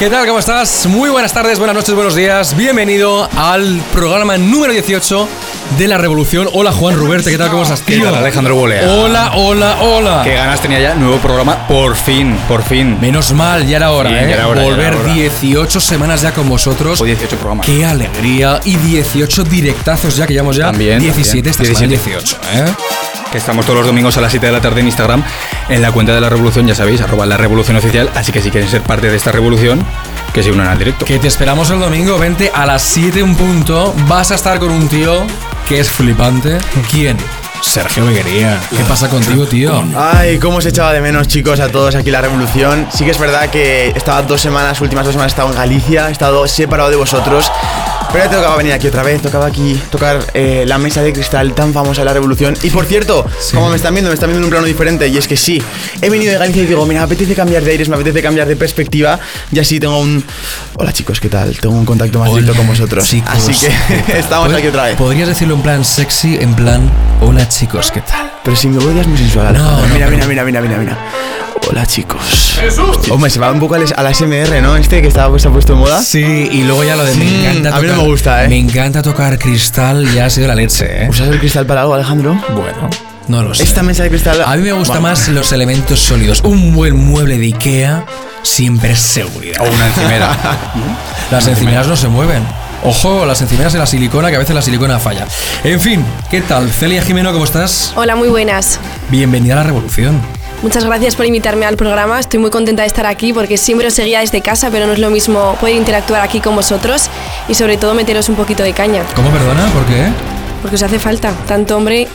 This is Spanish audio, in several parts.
¿Qué tal? ¿Cómo estás? Muy buenas tardes, buenas noches, buenos días. Bienvenido al programa número 18 de la Revolución. Hola Juan Ruberte, ¿qué tal? ¿Cómo estás, ¿Qué tío? tal, Alejandro Bolea? Hola, hola, hola. Qué ganas tenía ya, nuevo programa, por fin, por fin. Menos mal, ya era hora, Sí, ¿eh? ya era hora, ya Volver era hora. 18 semanas ya con vosotros. O 18 programas. Qué alegría. Y 18 directazos ya, que llevamos ya. También, 17, esta también. semana 18, ¿eh? Que estamos todos los domingos a las 7 de la tarde en Instagram, en la cuenta de la Revolución, ya sabéis, arroba la Revolución Oficial. Así que si quieren ser parte de esta revolución, que se unan al directo. Que te esperamos el domingo, vente a las 7 un punto. Vas a estar con un tío es flipante. ¿Quién? Sergio Beguería. ¿Qué pasa contigo, tío? Ay, cómo os echaba de menos, chicos, a todos aquí la revolución. Sí que es verdad que estaba dos semanas, últimas dos semanas, he estado en Galicia, he estado separado de vosotros. Pero ya tocaba venir aquí otra vez, tocaba aquí tocar eh, la mesa de cristal tan famosa de la revolución. Y por cierto, como me están viendo, me están viendo en un plano diferente. Y es que sí, he venido de Galicia y digo, mira, me apetece cambiar de aires, me apetece cambiar de perspectiva. Y así tengo un. Hola chicos, ¿qué tal? Tengo un contacto más directo con vosotros. chicos, así ¿qué que estamos aquí otra vez. Podrías decirlo en plan sexy, en plan, hola chicos, ¿qué tal? Pero si mi voz ya es muy sensual, No, no, mira, pero- mira, mira, mira, mira, mira. Hola chicos. Hombre, se va un poco al, al ASMR, ¿no? Este que estaba pues, se ha puesto de moda. Sí, y luego ya lo de me Mm, encanta a mí no tocar- me gusta, ¿eh? Me encanta tocar cristal, ya ha sido la leche, ¿eh? ¿Usas el cristal para algo, Alejandro? Bueno, no lo sé. Esta mesa de cristal. A mí me gustan Bueno, más los elementos sólidos. Un buen mueble de Ikea siempre es seguridad. O una encimera. Las encimeras no se mueven. Ojo, las encimeras de la silicona, que a veces la silicona falla. En fin, ¿qué tal? Celia Jimeno, ¿cómo estás? Hola, muy buenas. Bienvenida a la revolución. Muchas gracias por invitarme al programa. Estoy muy contenta de estar aquí porque siempre os seguía desde casa, pero no es lo mismo poder interactuar aquí con vosotros y sobre todo meteros un poquito de caña, ¿Cómo perdona? ¿Por qué? porque os hace falta. Tanto hombre,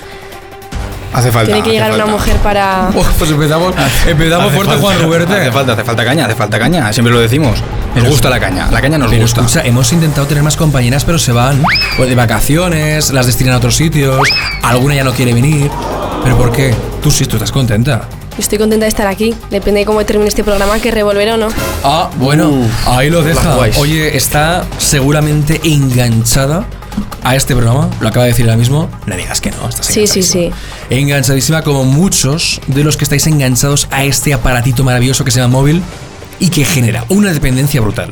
Hace falta. tiene que llegar una mujer para... Oh, pues empezamos, empezamos Hace fuerte, falta, Juan Ruberte. Hace falta, hace falta caña, hace falta caña. Siempre lo decimos. Nos gusta la caña. La caña nos Pero gusta. escucha, hemos intentado tener más compañeras, pero se van pues, de vacaciones, las destinan a otros sitios, alguna ya no quiere venir. ¿Pero por qué? Tú sí, tú estás contenta. Estoy contenta de estar aquí. Depende de cómo termine este programa, que revolver o no. Ah, bueno, ahí lo deja. Oye, está seguramente enganchada a este programa. Lo acaba de decir ahora mismo. No digas que no, estás Sí, sí, sí. enganchadísima. Enganchadísima como muchos de los que estáis enganchados a este aparatito maravilloso que se llama móvil y que genera una dependencia brutal.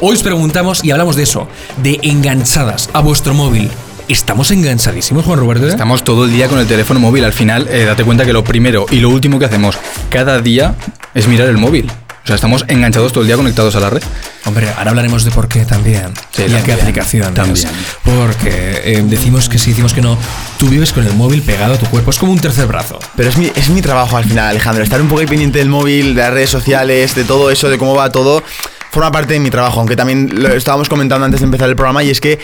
Hoy os preguntamos y hablamos de eso, de enganchadas a vuestro móvil. ¿Estamos enganchadísimos, Juan Roberto? Estamos todo el día con el teléfono móvil. Al final, eh, date cuenta que lo primero y lo último que hacemos cada día es mirar el móvil. O sea, estamos enganchados todo el día conectados a la red. Hombre, ahora hablaremos de por qué también. Sí, y a qué aplicación. también. Porque eh, decimos que sí, decimos que no. Tú vives con el móvil pegado a tu cuerpo. Es como un tercer brazo. Pero es mi, es mi trabajo al final, Alejandro. Estar un poco ahí pendiente del móvil, de las redes sociales, de todo eso, de cómo va todo, forma parte de mi trabajo. Aunque también lo estábamos comentando antes de empezar el programa, y es que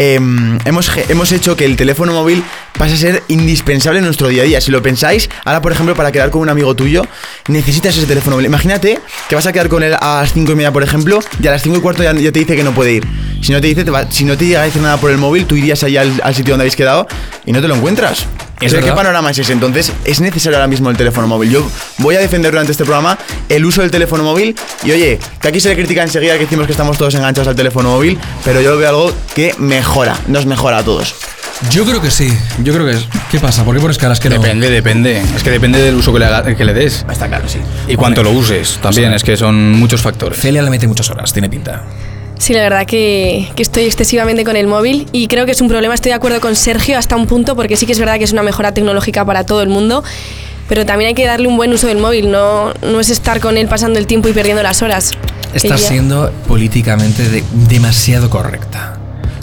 em, hemos, hemos hecho que el teléfono móvil pase a ser indispensable en nuestro día a día. Si lo pensáis, ahora por ejemplo, para quedar con un amigo tuyo, necesitas ese teléfono móvil. Imagínate que vas a quedar con él a las 5 y media, por ejemplo, y a las 5 y cuarto ya, te dice que no puede ir. Si no te dice, si no te llega a decir nada por el móvil, tú irías allá al, al sitio donde habéis quedado y no te lo encuentras. Es ¿Qué panorama es ese? Entonces, es necesario ahora mismo el teléfono móvil. Yo voy a defender durante este programa el uso del teléfono móvil. Y oye, que aquí se le critica enseguida que decimos que estamos todos enganchados al teléfono móvil, pero yo veo algo que mejora, nos mejora a todos. Yo creo que sí. Yo creo que es. ¿Qué pasa? ¿Por qué pones caras que no? Depende, depende. Es que depende del uso que le, haga- que le des. Está claro, sí. Y cuánto lo uses también. Es que son muchos factores. Celia le mete muchas horas, tiene pinta. Sí, la verdad que, que estoy excesivamente con el móvil y creo que es un problema. Estoy de acuerdo con Sergio hasta un punto porque sí que es verdad que es una mejora tecnológica para todo el mundo, pero también hay que darle un buen uso del móvil, no, no es estar con él pasando el tiempo y perdiendo las horas. Estás ya- siendo políticamente de- demasiado correcta.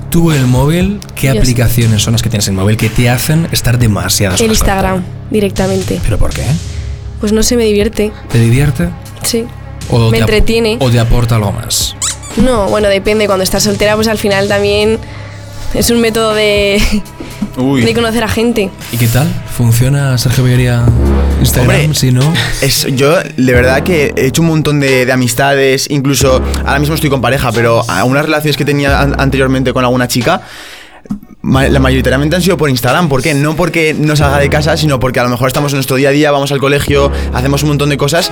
Tú el móvil, ¿qué sí. aplicaciones son las que tienes en móvil que te hacen estar demasiadas El Instagram, directamente. ¿Pero por qué? Pues no se me divierte, ¿Te divierte? sí. ¿O Me te entretiene. ¿O te aporta algo más? No, bueno, depende. Cuando estás soltera, pues al final también es un método de, Uy. de conocer a gente. ¿Y qué tal? ¿Funciona Sergio Beguería Instagram? Hombre, Si no. Es, yo, de verdad que he hecho un montón de, de amistades, incluso ahora mismo estoy con pareja, pero algunas relaciones que tenía an- anteriormente con alguna chica, ma- la mayoritariamente han sido por Instagram. ¿Por qué? No porque no salga de casa, sino porque a lo mejor estamos en nuestro día a día, vamos al colegio, hacemos un montón de cosas.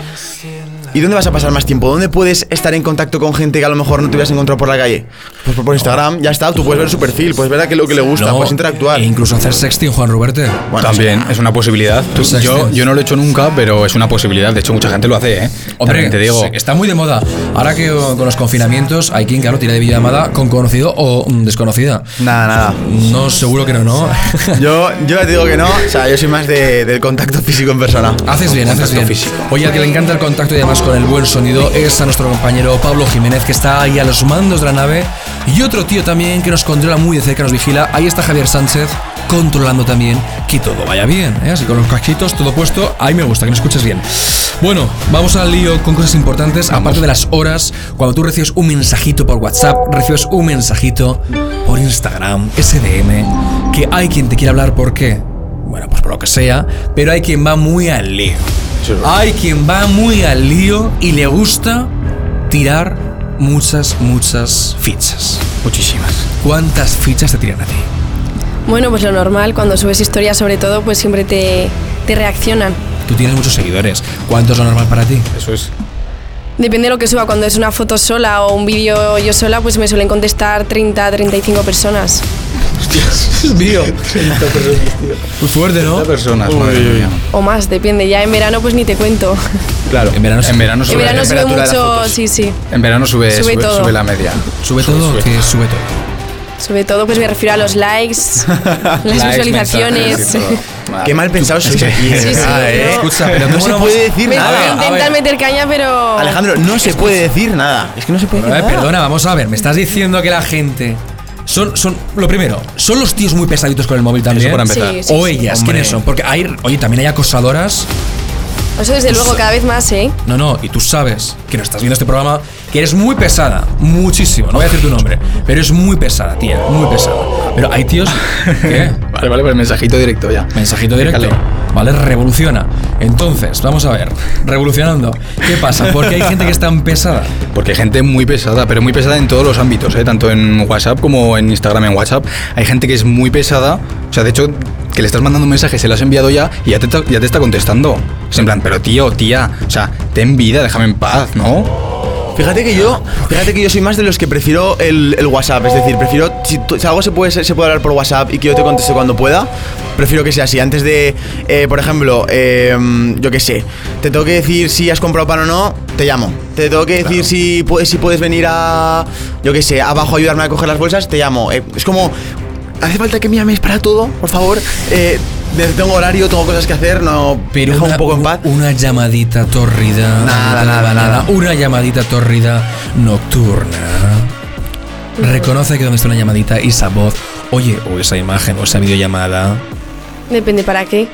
¿Y dónde vas a pasar más tiempo? ¿Dónde puedes estar en contacto con gente que a lo mejor no te hubieras encontrado por la calle? Pues por Instagram, ya está, tú puedes ver su perfil, puedes ver a qué es lo que le gusta, No, puedes interactuar. E incluso hacer sexting, Juan Ruberte. Bueno, También es una posibilidad. Tú- Pues yo, yo no lo he hecho nunca, pero es una posibilidad. De hecho, mucha gente lo hace, ¿eh? Hombre, También te digo. sí, está muy de moda. Ahora que oh, con los confinamientos hay quien, claro, tira de videollamada con conocido o mm, desconocida. Nada, nada. No, seguro que no, ¿no? Yo, yo ya te digo que no, o sea, yo soy más de- del contacto físico en persona. Haces bien, haces bien. físico. Oye, al que le encanta el contacto y además con el buen sonido es a nuestro compañero Pablo Jiménez, que está ahí a los mandos de la nave. Y otro tío también que nos controla muy de cerca, nos vigila. Ahí está Javier Sánchez, controlando también que todo vaya bien. ¿eh? Así con los casquitos, todo puesto. Ahí me gusta, que me escuches bien. Bueno, vamos al lío con cosas importantes. Aparte de las horas, cuando tú recibes un mensajito por WhatsApp, recibes un mensajito por Instagram, SDM, que hay quien te quiere hablar, ¿por qué? Bueno, pues por lo que sea, pero hay quien va muy al lío. Hay quien va muy al lío y le gusta tirar muchas, muchas fichas. Muchísimas. ¿Cuántas fichas te tiran a ti? Bueno, pues lo normal, cuando subes historias sobre todo, pues siempre te, te reaccionan. Tú tienes muchos seguidores. ¿Cuánto es lo normal para ti? Eso es. Depende de lo que suba, cuando es una foto sola o un vídeo yo sola, pues me suelen contestar 30, 35 personas. Dios mío. Muy fuerte, ¿no? personas, madre mía. O más, depende. Ya en verano pues ni te cuento. Claro, En verano en verano En sube, verano sube temperatura de las mucho, fotos. sí, sí. en verano sube, Sube sube, todo. sube la media. ¿Sube todo? que sube todo. Sobre todo pues me refiero a los likes, las Likes, visualizaciones. mensajes y todo. Qué mal pensado sois aquí, de Sí, sí, verdad, no. ¿eh? Escucha, pero no ¿cómo se no puede decir Me, nada. me a ver. intentan meter caña, pero... Alejandro, no se puede decir nada. Es que no se puede A decir ver, nada. perdona, vamos a ver. Me estás diciendo que la gente. Son, son, lo primero, ¿son los tíos muy pesaditos con el móvil también? Eso para empezar. Sí, sí, o sí. ellas, Hombre. ¿quiénes son? Porque hay, oye, también hay acosadoras. Eso desde luego cada vez más, ¿eh? No, no, y tú sabes que no estás viendo este programa, que eres muy pesada, muchísimo. No voy a decir tu nombre, pero es muy pesada, tía, muy pesada. Pero hay tíos. ¿Qué? Vale, vale, pues mensajito directo ya. Mensajito directo. Déjale. ¿Vale? Revoluciona. Entonces, vamos a ver. Revolucionando. ¿Qué pasa? Porque hay gente que es tan pesada. Porque hay gente muy pesada, pero muy pesada en todos los ámbitos, ¿eh? tanto en WhatsApp como en Instagram en WhatsApp. Hay gente que es muy pesada, o sea, de hecho, que le estás mandando un mensaje, se lo has enviado ya y ya te, está- ya te está contestando. Es en plan, pero tío, tía, o sea, ten vida, déjame en paz, ¿no? Fíjate que yo, fíjate que yo soy más de los que prefiero el, el WhatsApp, es decir, prefiero si, si algo se puede se puede hablar por WhatsApp y que yo te conteste cuando pueda, prefiero que sea así. Antes de, eh, por ejemplo, eh, yo qué sé, te tengo que decir si has comprado pan o no, te llamo. Te tengo que decir si puedes si puedes venir a, yo qué sé, abajo a ayudarme a coger las bolsas, te llamo. Eh, es como hace falta que me llames para todo, por favor. Eh, tengo horario, tengo cosas que hacer, no Pero deja una, un poco en paz. una llamadita tórrida. Nada, nada, mañana, nada. Una llamadita tórrida nocturna. Reconoce que donde está una llamadita y esa voz, oye, o esa imagen, o esa videollamada. Depende para qué.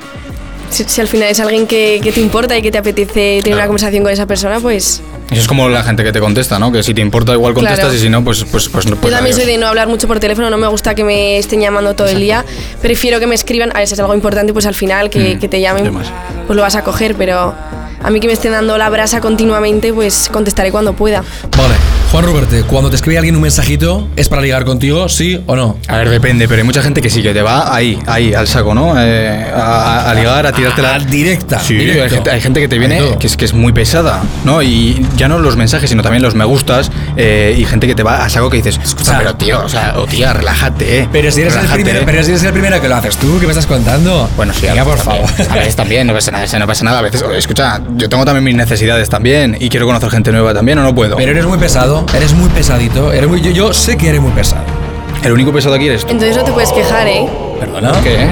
Si, si al final es alguien que, que te importa y que te apetece tener una conversación con esa persona, pues... Eso es como la gente que te contesta, ¿no? Que si te importa igual contestas Claro. y si no, pues, pues, pues no. Pues Yo también adiós. soy de no hablar mucho por teléfono, no me gusta que me estén llamando todo el día. Prefiero que me escriban, a ver si es algo importante, pues al final que, Mm, que te llamen, pues lo vas a coger, pero a mí que me estén dando la brasa continuamente, pues contestaré cuando pueda. Vale, Juan Ruberte, cuando te escribe alguien un mensajito, ¿es para ligar contigo, sí o no? A ver, depende, pero hay mucha gente que sí que te va ahí, ahí, al saco, ¿no? Eh, a, ligar, a tirártela. A- directa, Sí. Hay, gente, hay gente que te viene que es, que es muy pesada, ¿no? Y ya no los mensajes, sino también los me gustas eh, y gente que te va a saco que dices, escucha, pero tío, o sea, o tía, relájate, eh. Pero si, eres el primero, eh". pero si eres el primero que lo haces tú, ¿qué me estás contando? Bueno, sí, Venga, por favor. A veces también, no pasa nada, no pasa nada. A veces, escucha, yo tengo también mis necesidades también y quiero conocer gente nueva también o no puedo. Pero eres muy pesado, eres muy pesadito. Eres muy, yo, yo sé que eres muy pesado. el único pesado aquí eres tú. Entonces no te puedes quejar, ¿eh? ¿Perdona? ¿Qué?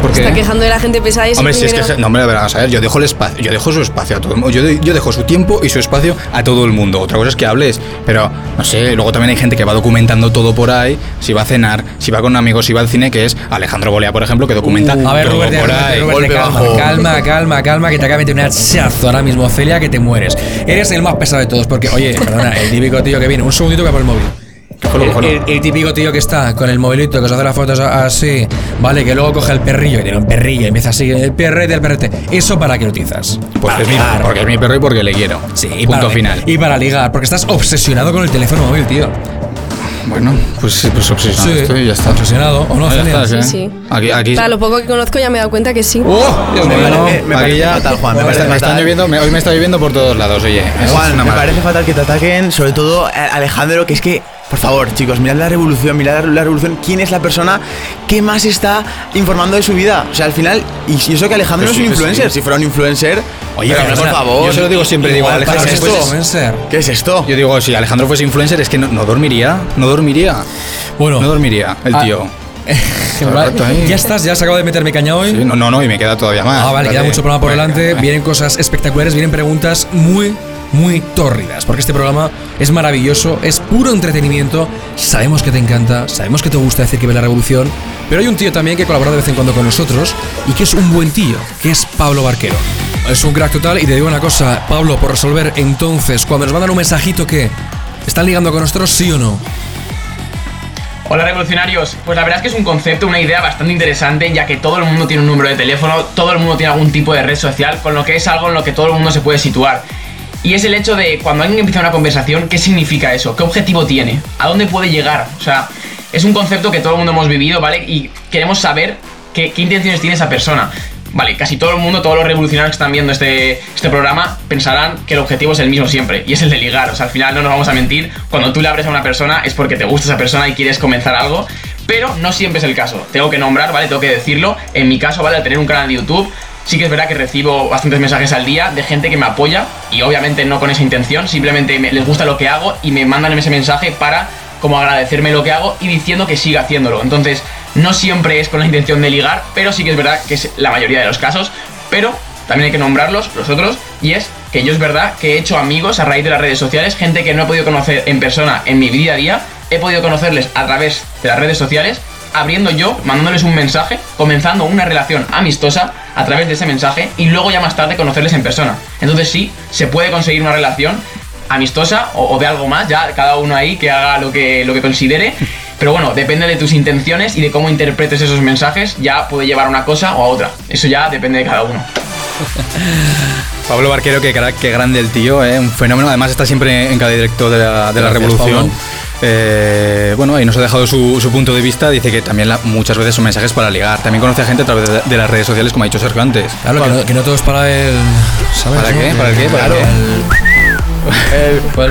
¿Por qué? Está quejando de la gente pesada y Hombre, si es que no, hombre, vamos a ver, yo dejo el espacio, yo dejo su espacio a todo el mundo, yo, yo dejo su tiempo y su espacio a todo el mundo. Otra cosa es que hables, pero no sé, luego también hay gente que va documentando todo por ahí, si va a cenar, si va con amigos, si va al cine, que es Alejandro Bolea, por ejemplo, que documenta A ver, todo Roberto, por ahí. Roberto, golpe calma, bajo. calma, calma, calma, que te acaba de meter un hachazo ahora mismo, Celia, que te mueres. Eres el más pesado de todos, porque, oye, perdona, el típico tío que viene, un segundito que por el móvil. Lo- El, el típico tío que está con el movilito, que se hace las fotos así, vale, que luego coge el perrillo, que tiene un perrillo y empieza así, el perrete, el perrete. ¿Eso para qué lo utilizas? Porque Para es, mi, ligar. porque es mi perro y porque le quiero. Sí, y Punto para, final. Y para ligar, porque estás obsesionado con el teléfono móvil, tío. Bueno, pues pues obsesionado Sí, estoy y ya está. obsesionado, ¿o no, Ya está, Sí, sí. Aquí, aquí. Para lo poco que conozco ya me he dado cuenta que sí. ¡Oh! Dios Me mío, no. me Aquí parece ya- fatal, Juan, me me, parece está- me están fatal. lloviendo, me- hoy me está lloviendo por todos lados, oye. Juan, me parece fatal que te ataquen, sobre todo eh, Alejandro, que es que, por favor, chicos, mirad la revolución, mirad la, revolución. ¿Quién es la persona que más está informando de su vida? O sea, al final, y, y eso que Alejandro no es un influencer, sí. si fuera un influencer, Oye, pero, pero, por favor. Yo se lo digo siempre, digo, Alejandro, que ¿es esto? influencer. ¿Qué es esto? Yo digo, si Alejandro fuese influencer, es que no, no dormiría. No dormiría. Bueno, No dormiría, el Ah. tío. Ya estás, ya has acabado de meterme caña hoy. Sí, no, no, no, y me queda todavía más. Ah, vale, queda mucho programa por Venga, delante. venga. Vienen cosas espectaculares, vienen preguntas muy, muy tórridas. Porque este programa es maravilloso, es puro entretenimiento. Sabemos que te encanta, sabemos que te gusta decir que ve la revolución. Pero hay un tío también que colabora de vez en cuando con nosotros y que es un buen tío, que es Pablo Barquero. Es un crack total y te digo una cosa, Pablo, por resolver entonces, cuando nos mandan un mensajito que están ligando con nosotros, sí o no. Hola revolucionarios, pues la verdad es que es un concepto, una idea bastante interesante ya que todo el mundo tiene un número de teléfono, todo el mundo tiene algún tipo de red social, con lo que es algo en lo que todo el mundo se puede situar. Y es el hecho de cuando alguien empieza una conversación, ¿qué significa eso? ¿Qué objetivo tiene? ¿A dónde puede llegar? O sea, es un concepto que todo el mundo hemos vivido, ¿vale? Y queremos saber qué, intenciones tiene esa persona. Vale, casi todo el mundo, todos los revolucionarios que están viendo este, este programa pensarán que el objetivo es el mismo siempre, y es el de ligar. O sea, al final no nos vamos a mentir, cuando tú le abres a una persona es porque te gusta esa persona y quieres comenzar algo, pero no siempre es el caso. Tengo que nombrar, ¿vale? Tengo que decirlo. En mi caso, ¿vale? Al tener un canal de YouTube, sí que es verdad que recibo bastantes mensajes al día de gente que me apoya, y obviamente no con esa intención, simplemente me- les gusta lo que hago y me mandan ese mensaje para como agradecerme lo que hago y diciendo que siga haciéndolo. Entonces, no siempre es con la intención de ligar, pero sí que es verdad que es la mayoría de los casos. Pero también hay que nombrarlos, los otros, y es que yo es verdad que he hecho amigos a raíz de las redes sociales, gente que no he podido conocer en persona en mi día a día, he podido conocerles a través de las redes sociales, abriendo yo, mandándoles un mensaje, comenzando una relación amistosa a través de ese mensaje y luego ya más tarde conocerles en persona. Entonces sí, se puede conseguir una relación amistosa o, o de algo más, ya cada uno ahí que haga lo que, lo que considere. Pero bueno, depende de tus intenciones y de cómo interpretes esos mensajes, ya puede llevar a una cosa o a otra. Eso ya depende de cada uno. Pablo Barquero, que, crack, qué grande el tío, ¿eh? un fenómeno. Además está siempre en cada directo de la, de la revolución. Pablo. Eh, bueno, ahí nos ha dejado su, su punto de vista. Dice que también la- muchas veces son mensajes para ligar. También conoce a gente a través de, de las redes sociales, como ha dicho Sergio antes. Claro, que no, que no todo es para el. ¿Sabes? ¿Para no? qué? ¿Para qué? ¿Para Claro. qué? El- pues-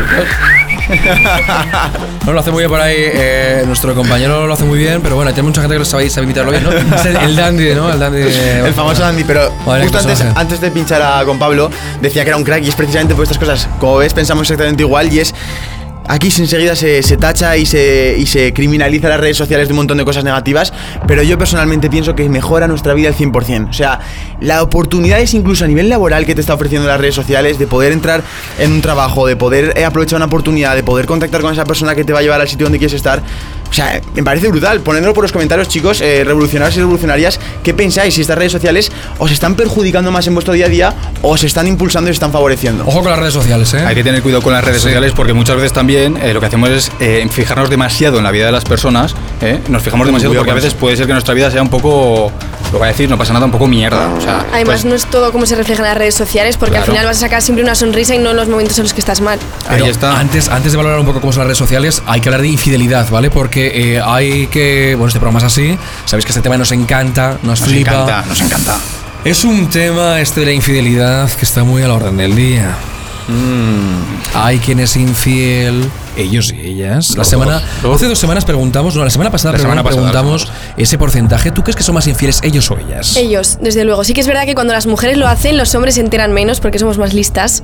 No lo hace muy bien por ahí, eh, nuestro compañero lo hace muy bien, pero bueno, hay mucha gente que lo sabe, sabe imitarlo bien, ¿no? Es el, el dandy, ¿no? El dandy. El famoso Andy, pero justo antes, antes de pinchar a, con Pablo, decía que era un crack y es precisamente por estas cosas. Como ves, pensamos exactamente igual y es. Aquí enseguida se, se tacha y se, y se criminaliza las redes sociales de un montón de cosas negativas, pero yo personalmente pienso que mejora nuestra vida al 100%. O sea, la oportunidad es incluso a nivel laboral que te está ofreciendo las redes sociales, de poder entrar en un trabajo, de poder eh, aprovechar una oportunidad, de poder contactar con esa persona que te va a llevar al sitio donde quieres estar. O sea, me parece brutal. Ponedlo por los comentarios, chicos, eh, revolucionarios y revolucionarias. ¿Qué pensáis? Si estas redes sociales os están perjudicando más en vuestro día a día o os están impulsando y os están favoreciendo. Ojo con las redes sociales, ¿eh? Hay que tener cuidado con las redes Sí. sociales porque muchas veces también eh, lo que hacemos es eh, fijarnos demasiado en la vida de las personas. ¿eh? Nos fijamos demasiado porque a veces puede ser que nuestra vida sea un poco, lo voy a decir, no pasa nada, un poco mierda. O sea, Además, pues, no es todo como se refleja en las redes sociales, porque Claro. al final vas a sacar siempre una sonrisa y no en los momentos en los que estás mal. ahí Pero está. Antes, antes de valorar un poco cómo son las redes sociales, hay que hablar de infidelidad, ¿vale? Porque eh, hay que. Bueno, este programa es así. Sabéis que este tema nos encanta, nos, nos flipa. encanta, nos encanta. Es un tema, este de la infidelidad, que está muy a la orden del día. Hay quien es infiel, ellos y ellas. La semana. Hace dos semanas preguntamos, no, la semana pasada, La semana pasada, preguntamos ese porcentaje. ¿Tú crees que son más infieles ellos o ellas? Ellos, desde luego. Sí que es verdad que cuando las mujeres lo hacen, los hombres se enteran menos porque somos más listas.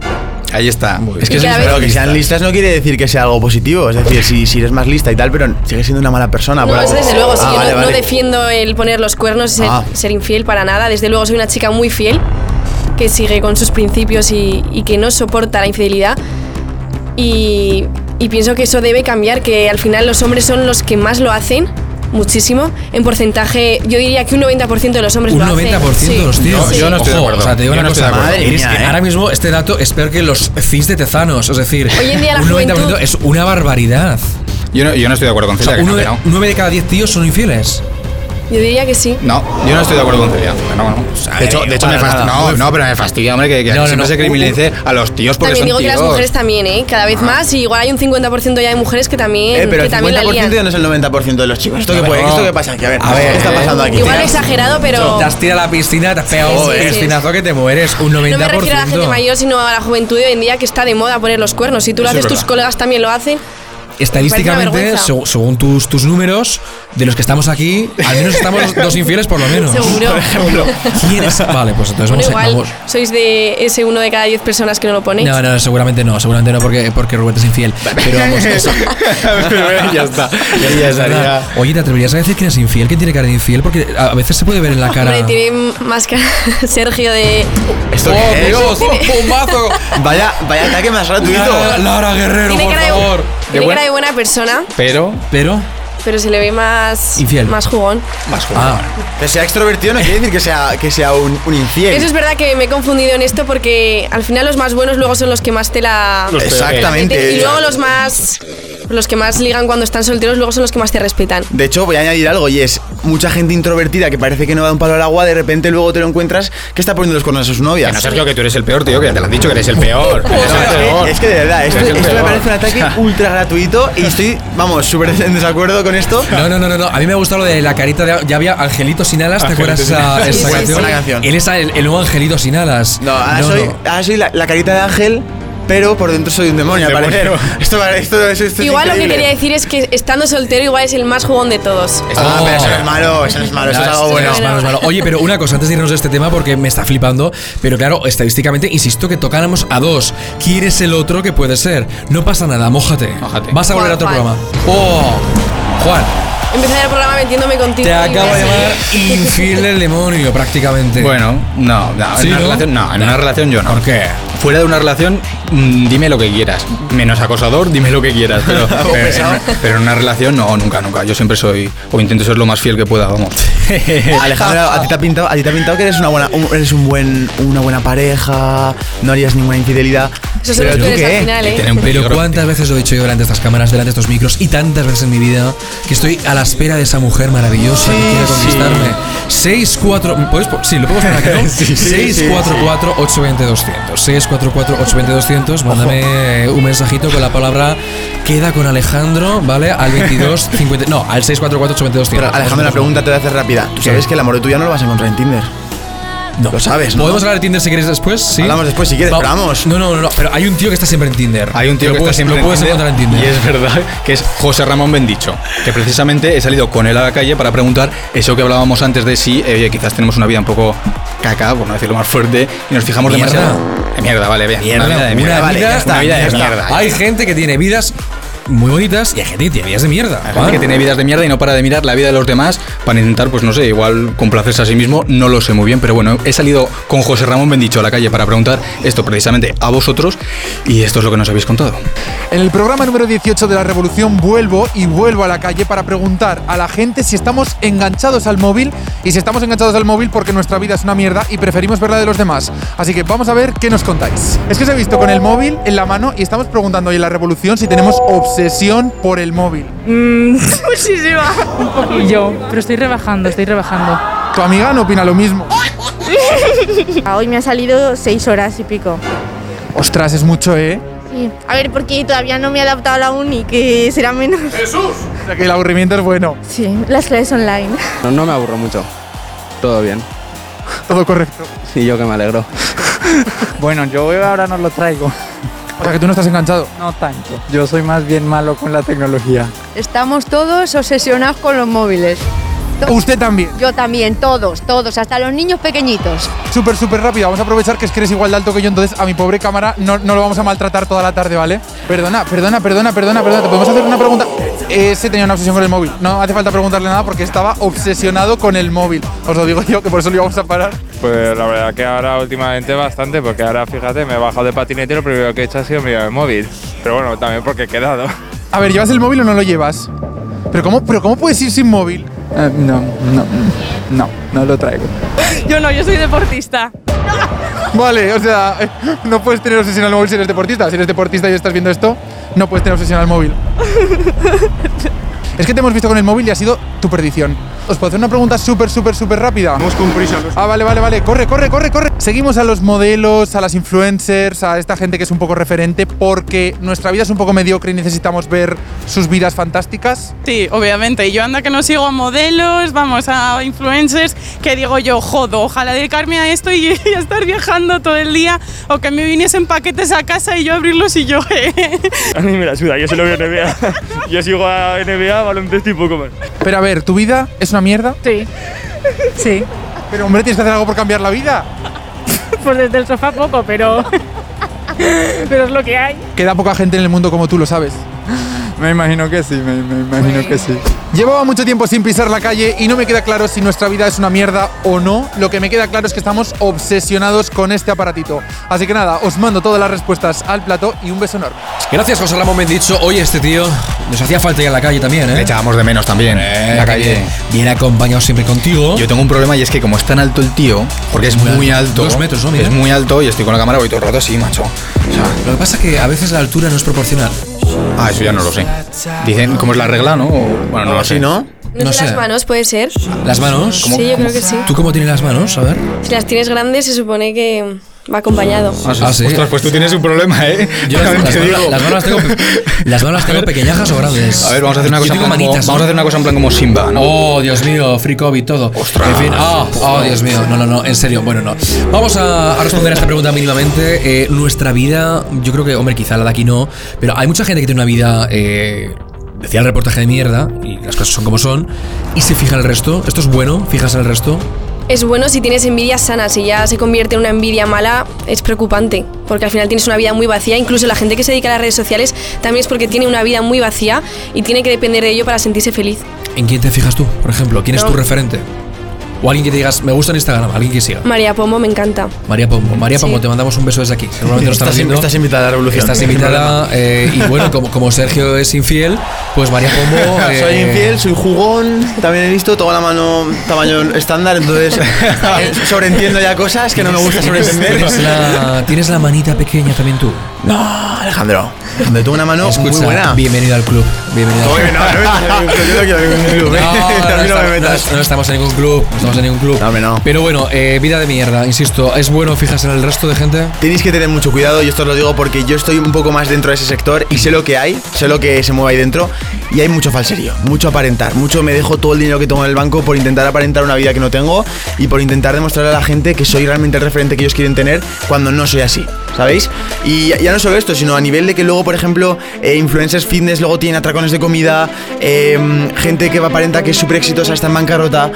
Ahí está. Es Y que cada es- vez- Pero que sean listas no quiere decir que sea algo positivo. Es decir, si, si eres más lista y tal, pero sigue siendo una mala persona. No, por eso desde luego, sí, Ah, yo vale, no, no vale. defiendo el poner los cuernos, ser, Ah. ser infiel para nada. Desde luego soy una chica muy fiel, que sigue con sus principios y, y que no soporta la infidelidad. Y, y pienso que eso debe cambiar, que al final los hombres son los que más lo hacen, muchísimo. En porcentaje, yo diría que un 90% de los hombres Un lo 90% hacen. de los Sí. tíos. No, yo no estoy de Ojo, acuerdo. O sea, te digo Yo una no cosa. de. Madre es mía, que ¿eh? ahora mismo este dato es peor que los CIS de tezanos. Es decir, Hoy en día la un 90% juventud- es una barbaridad. yo, no, yo no estoy de acuerdo con O Celia, sea, que no, uno de- no. nueve de cada 10 tíos son infieles. Yo diría que sí. No, yo no estoy de acuerdo con Celia. No, no. De hecho, de hecho me fastidia. No, no, pero me fastidia, hombre, que, que siempre no. se criminalice a los tíos porque También digo son que tíos. las mujeres también, ¿eh? Cada vez más. Y igual hay un 50% ya de mujeres que también, Eh, pero que el también la 50% lían. ya no es el 90% de los chicos. ¿Esto qué, puede- no. ¿esto qué pasa aquí? A ver, A ver, ¿qué está eh, pasando aquí? Igual exagerado, pero... Te has tirado a la piscina, te has pegado Sí, sí, el sí. espinazo que te mueres. Un 90%. No me refiero a la gente mayor, sino a la juventud de hoy en día que está de moda poner los cuernos. Si tú lo haces, tus colegas también lo hacen. Estadísticamente, seg- según tus, tus números, de los que estamos aquí, al menos estamos dos infieles por lo menos. Seguro. Por ejemplo. ¿Quién es? Vale, pues entonces Bueno, vamos, a- igual vamos. sois de ese uno de cada 10 personas que no lo ponéis. No, no, seguramente no, seguramente no, porque, porque Rubén es infiel. Pero vamos, eso. ya está. Ya, ya estaría. Oye, ¿te atreverías a decir quién es infiel? ¿Quién tiene cara de infiel? Porque a veces se puede ver en la cara. Hombre, tiene más cara Sergio de... ¿Esto ¡Oh, qué es? Dios! ¡Bombazo! Vaya, vaya ataque más gratuito. Lara, Lara Guerrero, Tiene por cara de, favor. Cara de buena persona, Pero. Pero. Pero se le ve más... Infiel. Más jugón. Más. Ah, Que sea extrovertido no quiere decir que sea, que sea un, un infiel. Eso es verdad que me he confundido en esto porque al final los más buenos luego son los que más te la... Los Exactamente. Y luego los más... Los que más ligan cuando están solteros luego son los que más te respetan. De hecho, voy a añadir algo y es mucha gente introvertida que parece que no da un palo al agua, de repente luego te lo encuentras que está poniendo los cuernos a sus novias. Que no, Sergio, que tú eres el peor, tío, que te lo han dicho que eres el peor. Eres el No, es, peor. que, es que de verdad, esto, esto me parece un ataque ultra gratuito y estoy, vamos, súper en desacuerdo con esto. No, no, no, no, no. A mí me ha gustado lo de la carita de. Ya había Angelito sin alas, ¿te acuerdas esa, esa Sí, sí, canción? sí. Buena canción. Él es el, el nuevo Angelito sin alas. No, ahora soy, ahora soy la, la carita de ángel, pero por dentro soy un demonio, al parecer. Esto, esto, esto, esto es Igual lo que quería decir es que estando soltero igual es el más jugón de todos. Ah, Oh. pero eso no es malo, eso no es malo, eso es algo es- bueno. es malo, es malo. Oye, pero una cosa, antes de irnos de este tema, porque me está flipando, pero claro, estadísticamente, insisto que tocáramos a dos. ¿Quién es el otro que puede ser? No pasa nada, mójate. Mójate. Vas a volver a otro programa. ¡Oh! Juan, Empecé el programa metiéndome contigo. te acabo de llamar infiel del demonio, prácticamente. Bueno, no, no, ¿Sí, en una no? relación no, en una relación yo no. ¿Por qué? Fuera de una relación, dime lo que quieras. Menos acosador, dime lo que quieras. Pero, pero, en, pero en una relación, no, nunca, nunca. Yo siempre soy, o intento ser lo más fiel que pueda, vamos. Alejandro, a ti te ha pintado, a ti te ha pintado que eres una buena, un- eres un buen, una buena pareja, no harías ninguna infidelidad. Eso Pero tú qué? al final, ¿eh? Pero cuántas veces lo he dicho yo delante de estas cámaras, delante de estos micros y tantas veces en mi vida que estoy a la espera de esa mujer maravillosa que quiere conquistarme. 6, 4, ¿puedes po- sí, lo podemos poner aquí, ¿no? 644 820 200. 644 820 200. Mándame un mensajito con la palabra queda con Alejandro, ¿vale? Al 22 50, no, al 644 820 200. Pero Alejandro, la pregunta te voy a hacer rápida. ¿Tú sabes que el amor tuyo no lo vas a encontrar en Tinder? No. Lo sabes, ¿no? ¿Podemos hablar de Tinder si quieres después? Sí. Hablamos después si quieres, Va- pero vamos. No, no, no, no, pero hay un tío que está siempre en Tinder. Hay un tío Lo que puedes, está siempre lo puedes en encontrar en Tinder. Y es verdad que es José Ramón Bendicho. Que precisamente he salido con él a la calle para preguntar eso que hablábamos antes de si eh, quizás tenemos una vida un poco caca, por no decirlo más fuerte, y nos fijamos Mierda. demasiado. De mierda, vale, bien. Mierda, una vida de mierda. vale, vida, ya está, una vida ya de está. mierda. Hay gente que tiene vidas muy bonitas y hay gente que tiene vidas de mierda. Hay gente que tiene vidas de mierda y no para de mirar la vida de los demás para intentar, pues no sé, igual complacerse a sí mismo, no lo sé muy bien, pero bueno, he salido con José Ramón Bendicho a la calle para preguntar esto precisamente a vosotros y esto es lo que nos habéis contado. En el programa número 18 de la Revolución vuelvo y vuelvo a la calle para preguntar a la gente si estamos enganchados al móvil y si estamos enganchados al móvil porque nuestra vida es una mierda y preferimos ver la de los demás. Así que vamos a ver qué nos contáis. Es que os he visto con el móvil en la mano y estamos preguntando hoy en la Revolución si tenemos obsesión por el móvil. Muchísima. Un poquillo, pero estoy rebajando, estoy rebajando. Tu amiga no opina lo mismo. Hoy me ha salido seis horas y pico. Ostras, es mucho, ¿eh? Sí. A ver, porque todavía no me he adaptado a la uni, que será menos. O sea que el aburrimiento es bueno. Sí, las clases online. No, no me aburro mucho. Todo bien. Todo correcto. Y yo que me alegro. Bueno, yo ahora no lo traigo. O sea que tú no estás enganchado. No tanto. Yo soy más bien malo con la tecnología. Estamos todos obsesionados con los móviles. Usted también. Yo también, todos, todos, hasta los niños pequeñitos. Súper, súper rápido. Vamos a aprovechar que es que eres igual de alto que yo, entonces a mi pobre cámara no, no lo vamos a maltratar toda la tarde, ¿vale? Perdona, perdona, perdona, perdona, perdona. ¿Te podemos hacer una pregunta? Ese tenía una obsesión con el móvil. No hace falta preguntarle nada porque estaba obsesionado con el móvil. Os lo digo yo, que por eso lo íbamos a parar. Pues la verdad que ahora últimamente bastante, porque ahora fíjate, me he bajado de patinete y lo primero que he hecho ha sido mirar el móvil. Pero bueno, también porque he quedado. A ver, ¿llevas el móvil o no lo llevas? ¿Pero cómo, pero cómo puedes ir sin móvil? Eh, no, no, no, no lo traigo. Yo no, yo soy deportista. Vale, o sea, no puedes tener obsesión al móvil si eres deportista. Si eres deportista y estás viendo esto, no puedes tener obsesión al móvil. es que te hemos visto con el móvil y ha sido tu perdición. ¿Os puedo hacer una pregunta súper, súper, súper rápida? Vamos con prisa. Ah, vale, vale, vale. Corre, corre, corre, corre. Seguimos a los modelos, a las influencers, a esta gente que es un poco referente porque nuestra vida es un poco mediocre y necesitamos ver sus vidas fantásticas. Sí, obviamente. Y yo anda que no sigo a modelos, vamos, a influencers, que digo yo, jodo, ojalá dedicarme a esto y, y estar viajando todo el día o que me viniesen paquetes a casa y yo abrirlos y yo... A mí me la suda, yo solo veo NBA. Yo sigo a NBA, baloncesto y poco más. Pero a ver, ¿tu vida es una mierda? Sí. Sí. Pero hombre, tienes que hacer algo por cambiar la vida. Pues desde el sofá poco, pero. pero es lo que hay. Queda poca gente en el mundo como tú lo sabes. Me imagino que sí, me, me imagino que sí. Llevaba mucho tiempo sin pisar la calle y no me queda claro si nuestra vida es una mierda o no. Lo que me queda claro es que estamos obsesionados con este aparatito. Así que nada, os mando todas las respuestas al plato y un beso enorme. Gracias, José Ramón Mendicho. Oye, este tío nos hacía falta ir a la calle también, ¿eh? Le echábamos de menos también. en la calle. Viene acompañado siempre contigo. Yo tengo un problema y es que como es tan alto el tío, porque es Muy muy, alto. alto, Dos metros, ¿no, es muy alto y estoy con la cámara voy todo el rato así, macho. O sea, Lo que pasa es que a veces la altura no es proporcional. ah, eso ya no lo sé. Dicen cómo es la regla, ¿no? O- bueno, no lo sé. ¿no? No, No sé, sé. las manos, puede ser. ¿Las manos? Sí, yo creo que sí. ¿Tú cómo tienes las manos? A ver. Si las tienes grandes, se supone que va acompañado. Ah, sí. Ostras, pues tú tienes un problema, ¿eh? Yo las, las digo. las manos las tengo, las manos las tengo pequeñajas o grandes. A ver, vamos a hacer una cosa, en tengo plan como, manitas, vamos a hacer una cosa en plan como Simba, ¿no? Oh, Dios mío, free COVID, todo. Ostras. En fin, ah, oh, Dios mío, no, no, no, en serio, bueno, no. Vamos a, a responder a esta pregunta mínimamente. Eh, nuestra vida, yo creo que, hombre, quizá la de aquí no, pero hay mucha gente que tiene una vida, eh, decía el reportaje de mierda, y las cosas son como son, y se fija en el resto. ¿Esto es bueno? ¿Fijas en el resto? Es bueno si tienes envidia sana, si ya se convierte en una envidia mala, es preocupante, porque al final tienes una vida muy vacía, incluso la gente que se dedica a las redes sociales también es porque tiene una vida muy vacía y tiene que depender de ello para sentirse feliz. ¿En quién te fijas tú, por ejemplo? ¿Quién es tu referente? O alguien que te digas, me gusta en Instagram, alguien que siga. María Pombo me encanta. María Pombo. María Sí. Pombo, te mandamos un beso desde aquí. Seguramente lo estás Estás, viendo. estás invitada a la revolución. Estás invitada eh, y bueno, como, como Sergio es infiel, pues María Pombo... problema. eh, Soy infiel, soy jugón, también he visto, toda la mano tamaño estándar, entonces eh, sobreentiendo ya cosas que no me gusta sobreentender. Tienes la, tienes la manita pequeña también tú. No, Alejandro. Alejandro, tengo una mano Escucha, muy buena. bienvenido al club. Bienvenido al club. no, no, no, no. No, no, no estamos, no- no en ningún club. No en ningún club. No, hombre, no. Pero bueno, eh, vida de mierda, insisto. ¿Es bueno fijarse en el resto de gente? Tenéis que tener mucho cuidado y esto os lo digo porque yo estoy un poco más dentro de ese sector y sé lo que hay, sé lo que se mueve ahí dentro y hay mucho falserío, mucho aparentar, mucho me dejo todo el dinero que tengo en el banco por intentar aparentar una vida que no tengo y por intentar demostrarle a la gente que soy realmente el referente que ellos quieren tener cuando no soy así, ¿sabéis? Y ya no solo esto, sino a nivel de que luego, por ejemplo, eh, influencers fitness luego tienen atracones de comida, eh, gente que aparenta que es súper exitosa está en bancarrota.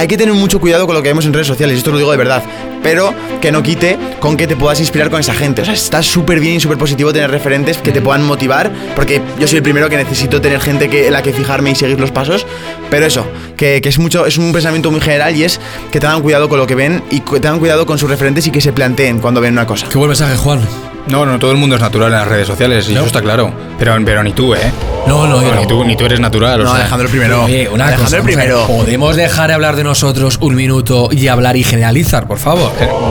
Hay que tener mucho cuidado con lo que vemos en redes sociales, esto lo digo de verdad, pero que no quite con que te puedas inspirar con esa gente. O sea, está súper bien y súper positivo tener referentes que te puedan motivar, porque yo soy el primero que necesito tener gente que, en la que fijarme y seguir los pasos, pero eso, que, es mucho, es un pensamiento muy general y es que tengan cuidado con lo que ven y tengan cuidado con sus referentes y que se planteen cuando ven una cosa. Qué buen mensaje, Juan. No, no, todo el mundo es natural en las redes sociales, y eso está claro. Pero, pero ni tú, ¿eh? No, no, yo ni tú, ni tú eres natural. o No, sea. Alejandro el primero. Oye, una Alejandro cosa, primero. ¿Podemos dejar de hablar de nosotros un minuto y hablar y generalizar, por favor?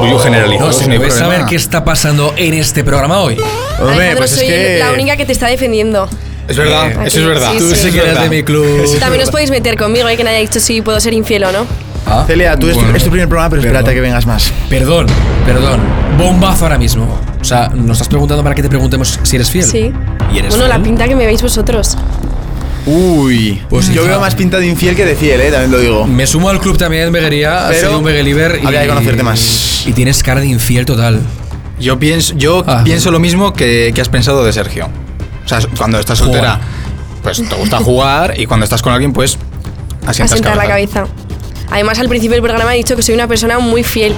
Yo generalizo, No, ¿se no hay puede problema. saber qué está pasando en este programa hoy? Hombre, Alejandro, pues es soy que... la única que te está defendiendo. Es verdad, Eh, eso es verdad. sí, Tú sí. sí que eres de mi club. También os podéis meter conmigo, ¿eh? que nadie ha dicho si puedo ser infiel o no. Ah, Celia, tú es, Bueno. es tu primer programa, pero espérate Perdón. que vengas más. Perdón, perdón. Bombazo ahora mismo. O sea, nos estás preguntando para que te preguntemos si eres fiel. Sí. ¿Y eres Bueno, la pinta que me veis vosotros. Uy, Pues yo hija. veo más pinta de infiel que de fiel, eh, también lo digo. Me sumo al club también, Beguería. Soy un Begeliver. y- habría que conocerte más. Y tienes cara de infiel total. Yo pienso, yo Ah. pienso lo mismo que, que has pensado de Sergio. O sea, cuando estás soltera, Jugar. pues te gusta jugar y cuando estás con alguien, pues asientas Asentar la cabeza. cabeza. Además, al principio del programa he dicho que soy una persona muy fiel.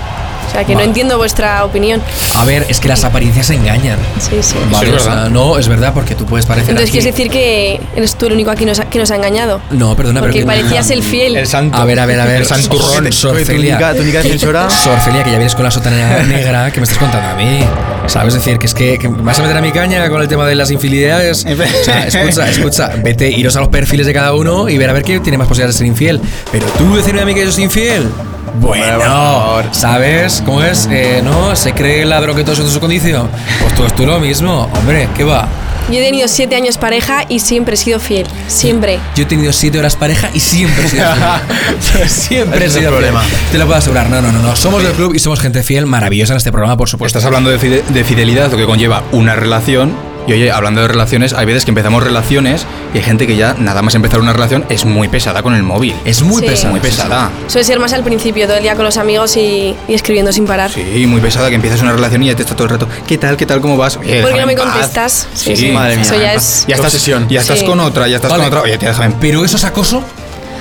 O sea, que Vale. no entiendo vuestra opinión. A ver, es que las apariencias engañan. Sí, sí. Vale, es o sea, no, es verdad, porque tú puedes parecer Entonces, aquí- ¿quieres decir que eres tú el único aquí nos ha- que nos ha engañado? No, perdona, Porque pero... parecías el fiel. El santo. A ver, a ver, a ver. El santurrón. Sorcelia. túnica- túnica defensora. Sorcelia, que ya vienes con la sotana negra que me estás contando a mí. ¿Sabes? Es decir, que es que, que me vas a meter a mi caña con el tema de las infidelidades. O sea, escucha, escucha. Vete, iros a los perfiles de cada uno y ver a ver quién tiene más posibilidades de ser infiel. Pero tú decirme a mí que yo soy infiel. Bueno. ¿sabes cómo es? Eh, ¿No? ¿Se cree el ladrón que todo es en su condición? Pues tú es tú lo mismo. Hombre, ¿qué va? Yo he tenido siete años pareja y siempre he sido fiel. Siempre. Yo he tenido 7 horas pareja y siempre he sido fiel. siempre he el sido fiel. problema. Te lo puedo asegurar. No, no, no, no. Somos del club y somos gente fiel, maravillosa en este programa, por supuesto. Estás hablando de, fide- de fidelidad, lo que conlleva una relación. Y oye, hablando de relaciones, hay veces que empezamos relaciones y hay gente que ya nada más empezar una relación es muy pesada con el móvil. Es muy Sí. pesada. Muy pesada. Suele ser más al principio, todo el día con los amigos y, y escribiendo sin parar. Sí, muy pesada que empiezas una relación y ya te está todo el rato. ¿Qué tal? ¿Qué tal? ¿Cómo vas? Oye, ¿Por qué no me contestas? Sí, Sí, sí. madre mía. Eso ya es Ya estás, obsesión. ya estás Sí. con otra, ya estás Vale. con otra. Oye, te déjame. Pero eso es acoso.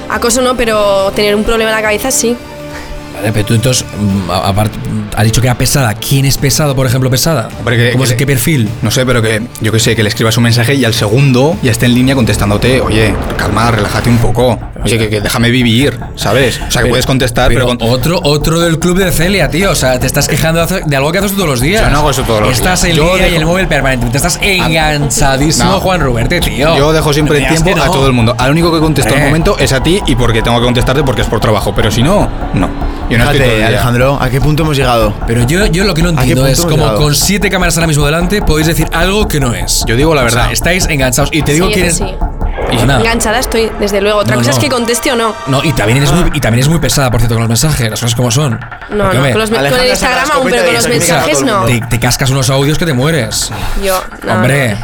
acoso no, pero tener un problema en la cabeza sí. Vale, pero tú entonces, mm, aparte, has dicho que era pesada. ¿Quién es pesado, por ejemplo, pesada? Hombre, que- ¿Cómo es, ¿Qué perfil? No sé, pero que yo que sé, que le escribas un mensaje y al segundo ya esté en línea contestándote, oye, calma, relájate un poco. Oye, que, que déjame vivir, ¿sabes? O sea, que puedes contestar, pero, Pero con- otro, otro del club de Celia, tío. O sea, te estás quejando de, algo que haces todos los días. Yo no hago eso todos los Estás días. en Yo línea y dejo- el móvil permanentemente. Estás enganchadísimo, No. Juan Ruberte, tío. Yo dejo siempre No el tiempo a todo el mundo. Al único que contesto al momento es a ti y porque tengo que contestarte porque es por trabajo. Pero si no, no. Yo no estoy todo el Fíjate, día. Alejandro, ¿a qué punto hemos llegado? Pero yo, yo lo que no entiendo punto es hemos como llegado? con siete cámaras ahora mismo delante podéis decir algo que no es. Yo digo la O sea, verdad. estáis enganchados. Y te digo Sí, quién eso es. sí. Perdona. Enganchada estoy, desde luego. Otra No, cosa no. es que conteste o no. No, y también, eres muy, y también es muy pesada, por cierto, con los mensajes. Las cosas como son. No, Porque, no, hombre, con, los, con Alejandra el saca la Instagram aún, pero con los mensajes el no. te, te cascas unos audios que te mueres. Yo, no, Hombre.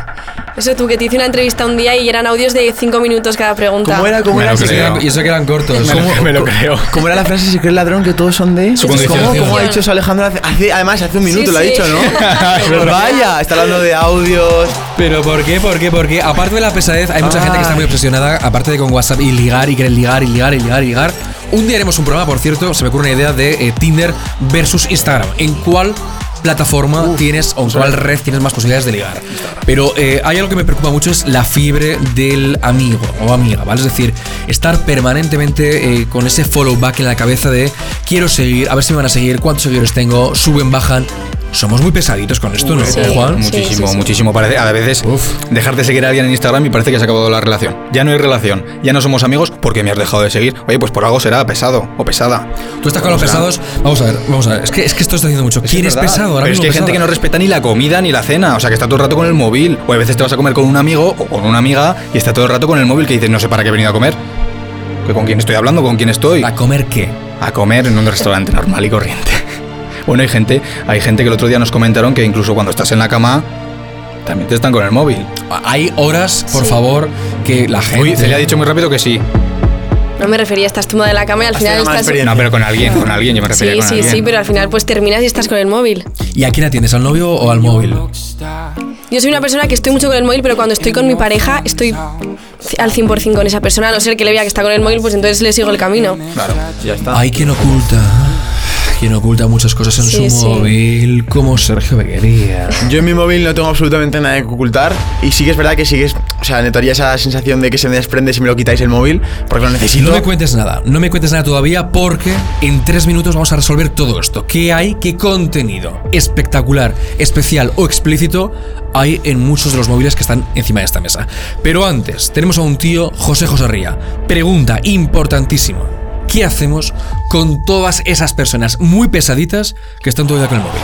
Eso tú, que te hice una entrevista un día y eran audios de 5 minutos cada pregunta. ¿Cómo era? ¿Cómo Me era? lo Y eso, que creo. eran, y eso que eran cortos. Me lo- ¿Cómo- me lo creo. ¿Cómo era la frase si crees ladrón que todos son de? Su ¿Cómo. ¿Cómo ha dicho eso Alejandro? hace- hace- además, hace un Sí, minuto lo ha sí. dicho, ¿no? Vaya, está hablando de audios. Pero ¿por qué? ¿Por qué? Porque aparte de la pesadez, hay mucha gente que está muy obsesionada, aparte de con WhatsApp y ligar y querer ligar y ligar y ligar y ligar. Un día haremos un programa, por cierto, se me ocurre una idea de eh, Tinder versus Instagram. ¿En cuál plataforma tienes o en cuál red tienes más posibilidades de ligar? Pero eh, hay algo que me preocupa mucho es la fiebre del amigo o amiga, ¿vale? Es decir, estar permanentemente eh, con ese follow back en la cabeza de quiero seguir, a ver si me van a seguir, cuántos seguidores tengo, suben, bajan. Somos muy pesaditos con esto, ¿no, Sí. Juan? Sí, Muchísimo, sí, sí. muchísimo. Parece, a veces dejar de seguir a alguien en Instagram y parece que se ha acabado la relación. Ya no hay relación, ya no somos amigos porque me has dejado de seguir. Oye, pues por algo será pesado o pesada. Tú estás con los pesados. Vamos a ver, vamos a ver. Es que, es que esto está diciendo mucho. ¿Quién es, verdad. pesado? Ahora Pero es que hay gente pesada? que no respeta ni la comida ni la cena. O sea, que está todo el rato con el móvil. O a veces te vas a comer con un amigo o con una amiga y está todo el rato con el móvil que dices, no sé para qué he venido a comer. ¿Que ¿Con quién estoy hablando? ¿Con quién estoy? ¿A comer qué? a comer en un restaurante normal y corriente. Bueno, hay gente, hay gente que el otro día nos comentaron que incluso cuando estás en la cama también te están con el móvil. Hay horas, por Sí. favor, que la gente. Uy, se le ha dicho muy rápido que sí. No me refería, estás tumbada en la cama y al Has final estás. No, pero con alguien, con alguien, yo me refería Sí, con sí, alguien. sí, pero al final pues terminas y estás con el móvil. ¿Y a quién atiendes? ¿Al novio o al móvil? Yo soy una persona que estoy mucho con el móvil, pero cuando estoy con mi pareja estoy al 100% con esa persona. A no ser que le vea que está con el móvil, pues entonces le sigo el camino. Claro, ya está. Hay quien oculta. Quien oculta muchas cosas en Sí, su sí. móvil, como Sergio Beguería. Yo en mi móvil no tengo absolutamente nada que ocultar y sí que es verdad que sigues, o sea, notaría esa sensación de que se me desprende si me lo quitáis el móvil, porque lo necesito. No me cuentes nada, no me cuentes nada todavía porque en tres minutos vamos a resolver todo esto. ¿Qué hay? ¿Qué contenido espectacular, especial o explícito hay en muchos de los móviles que están encima de esta mesa? Pero antes, tenemos a un tío, José Joserría. Pregunta importantísima. ¿Qué hacemos con todas esas personas muy pesaditas que están todo el día con el móvil?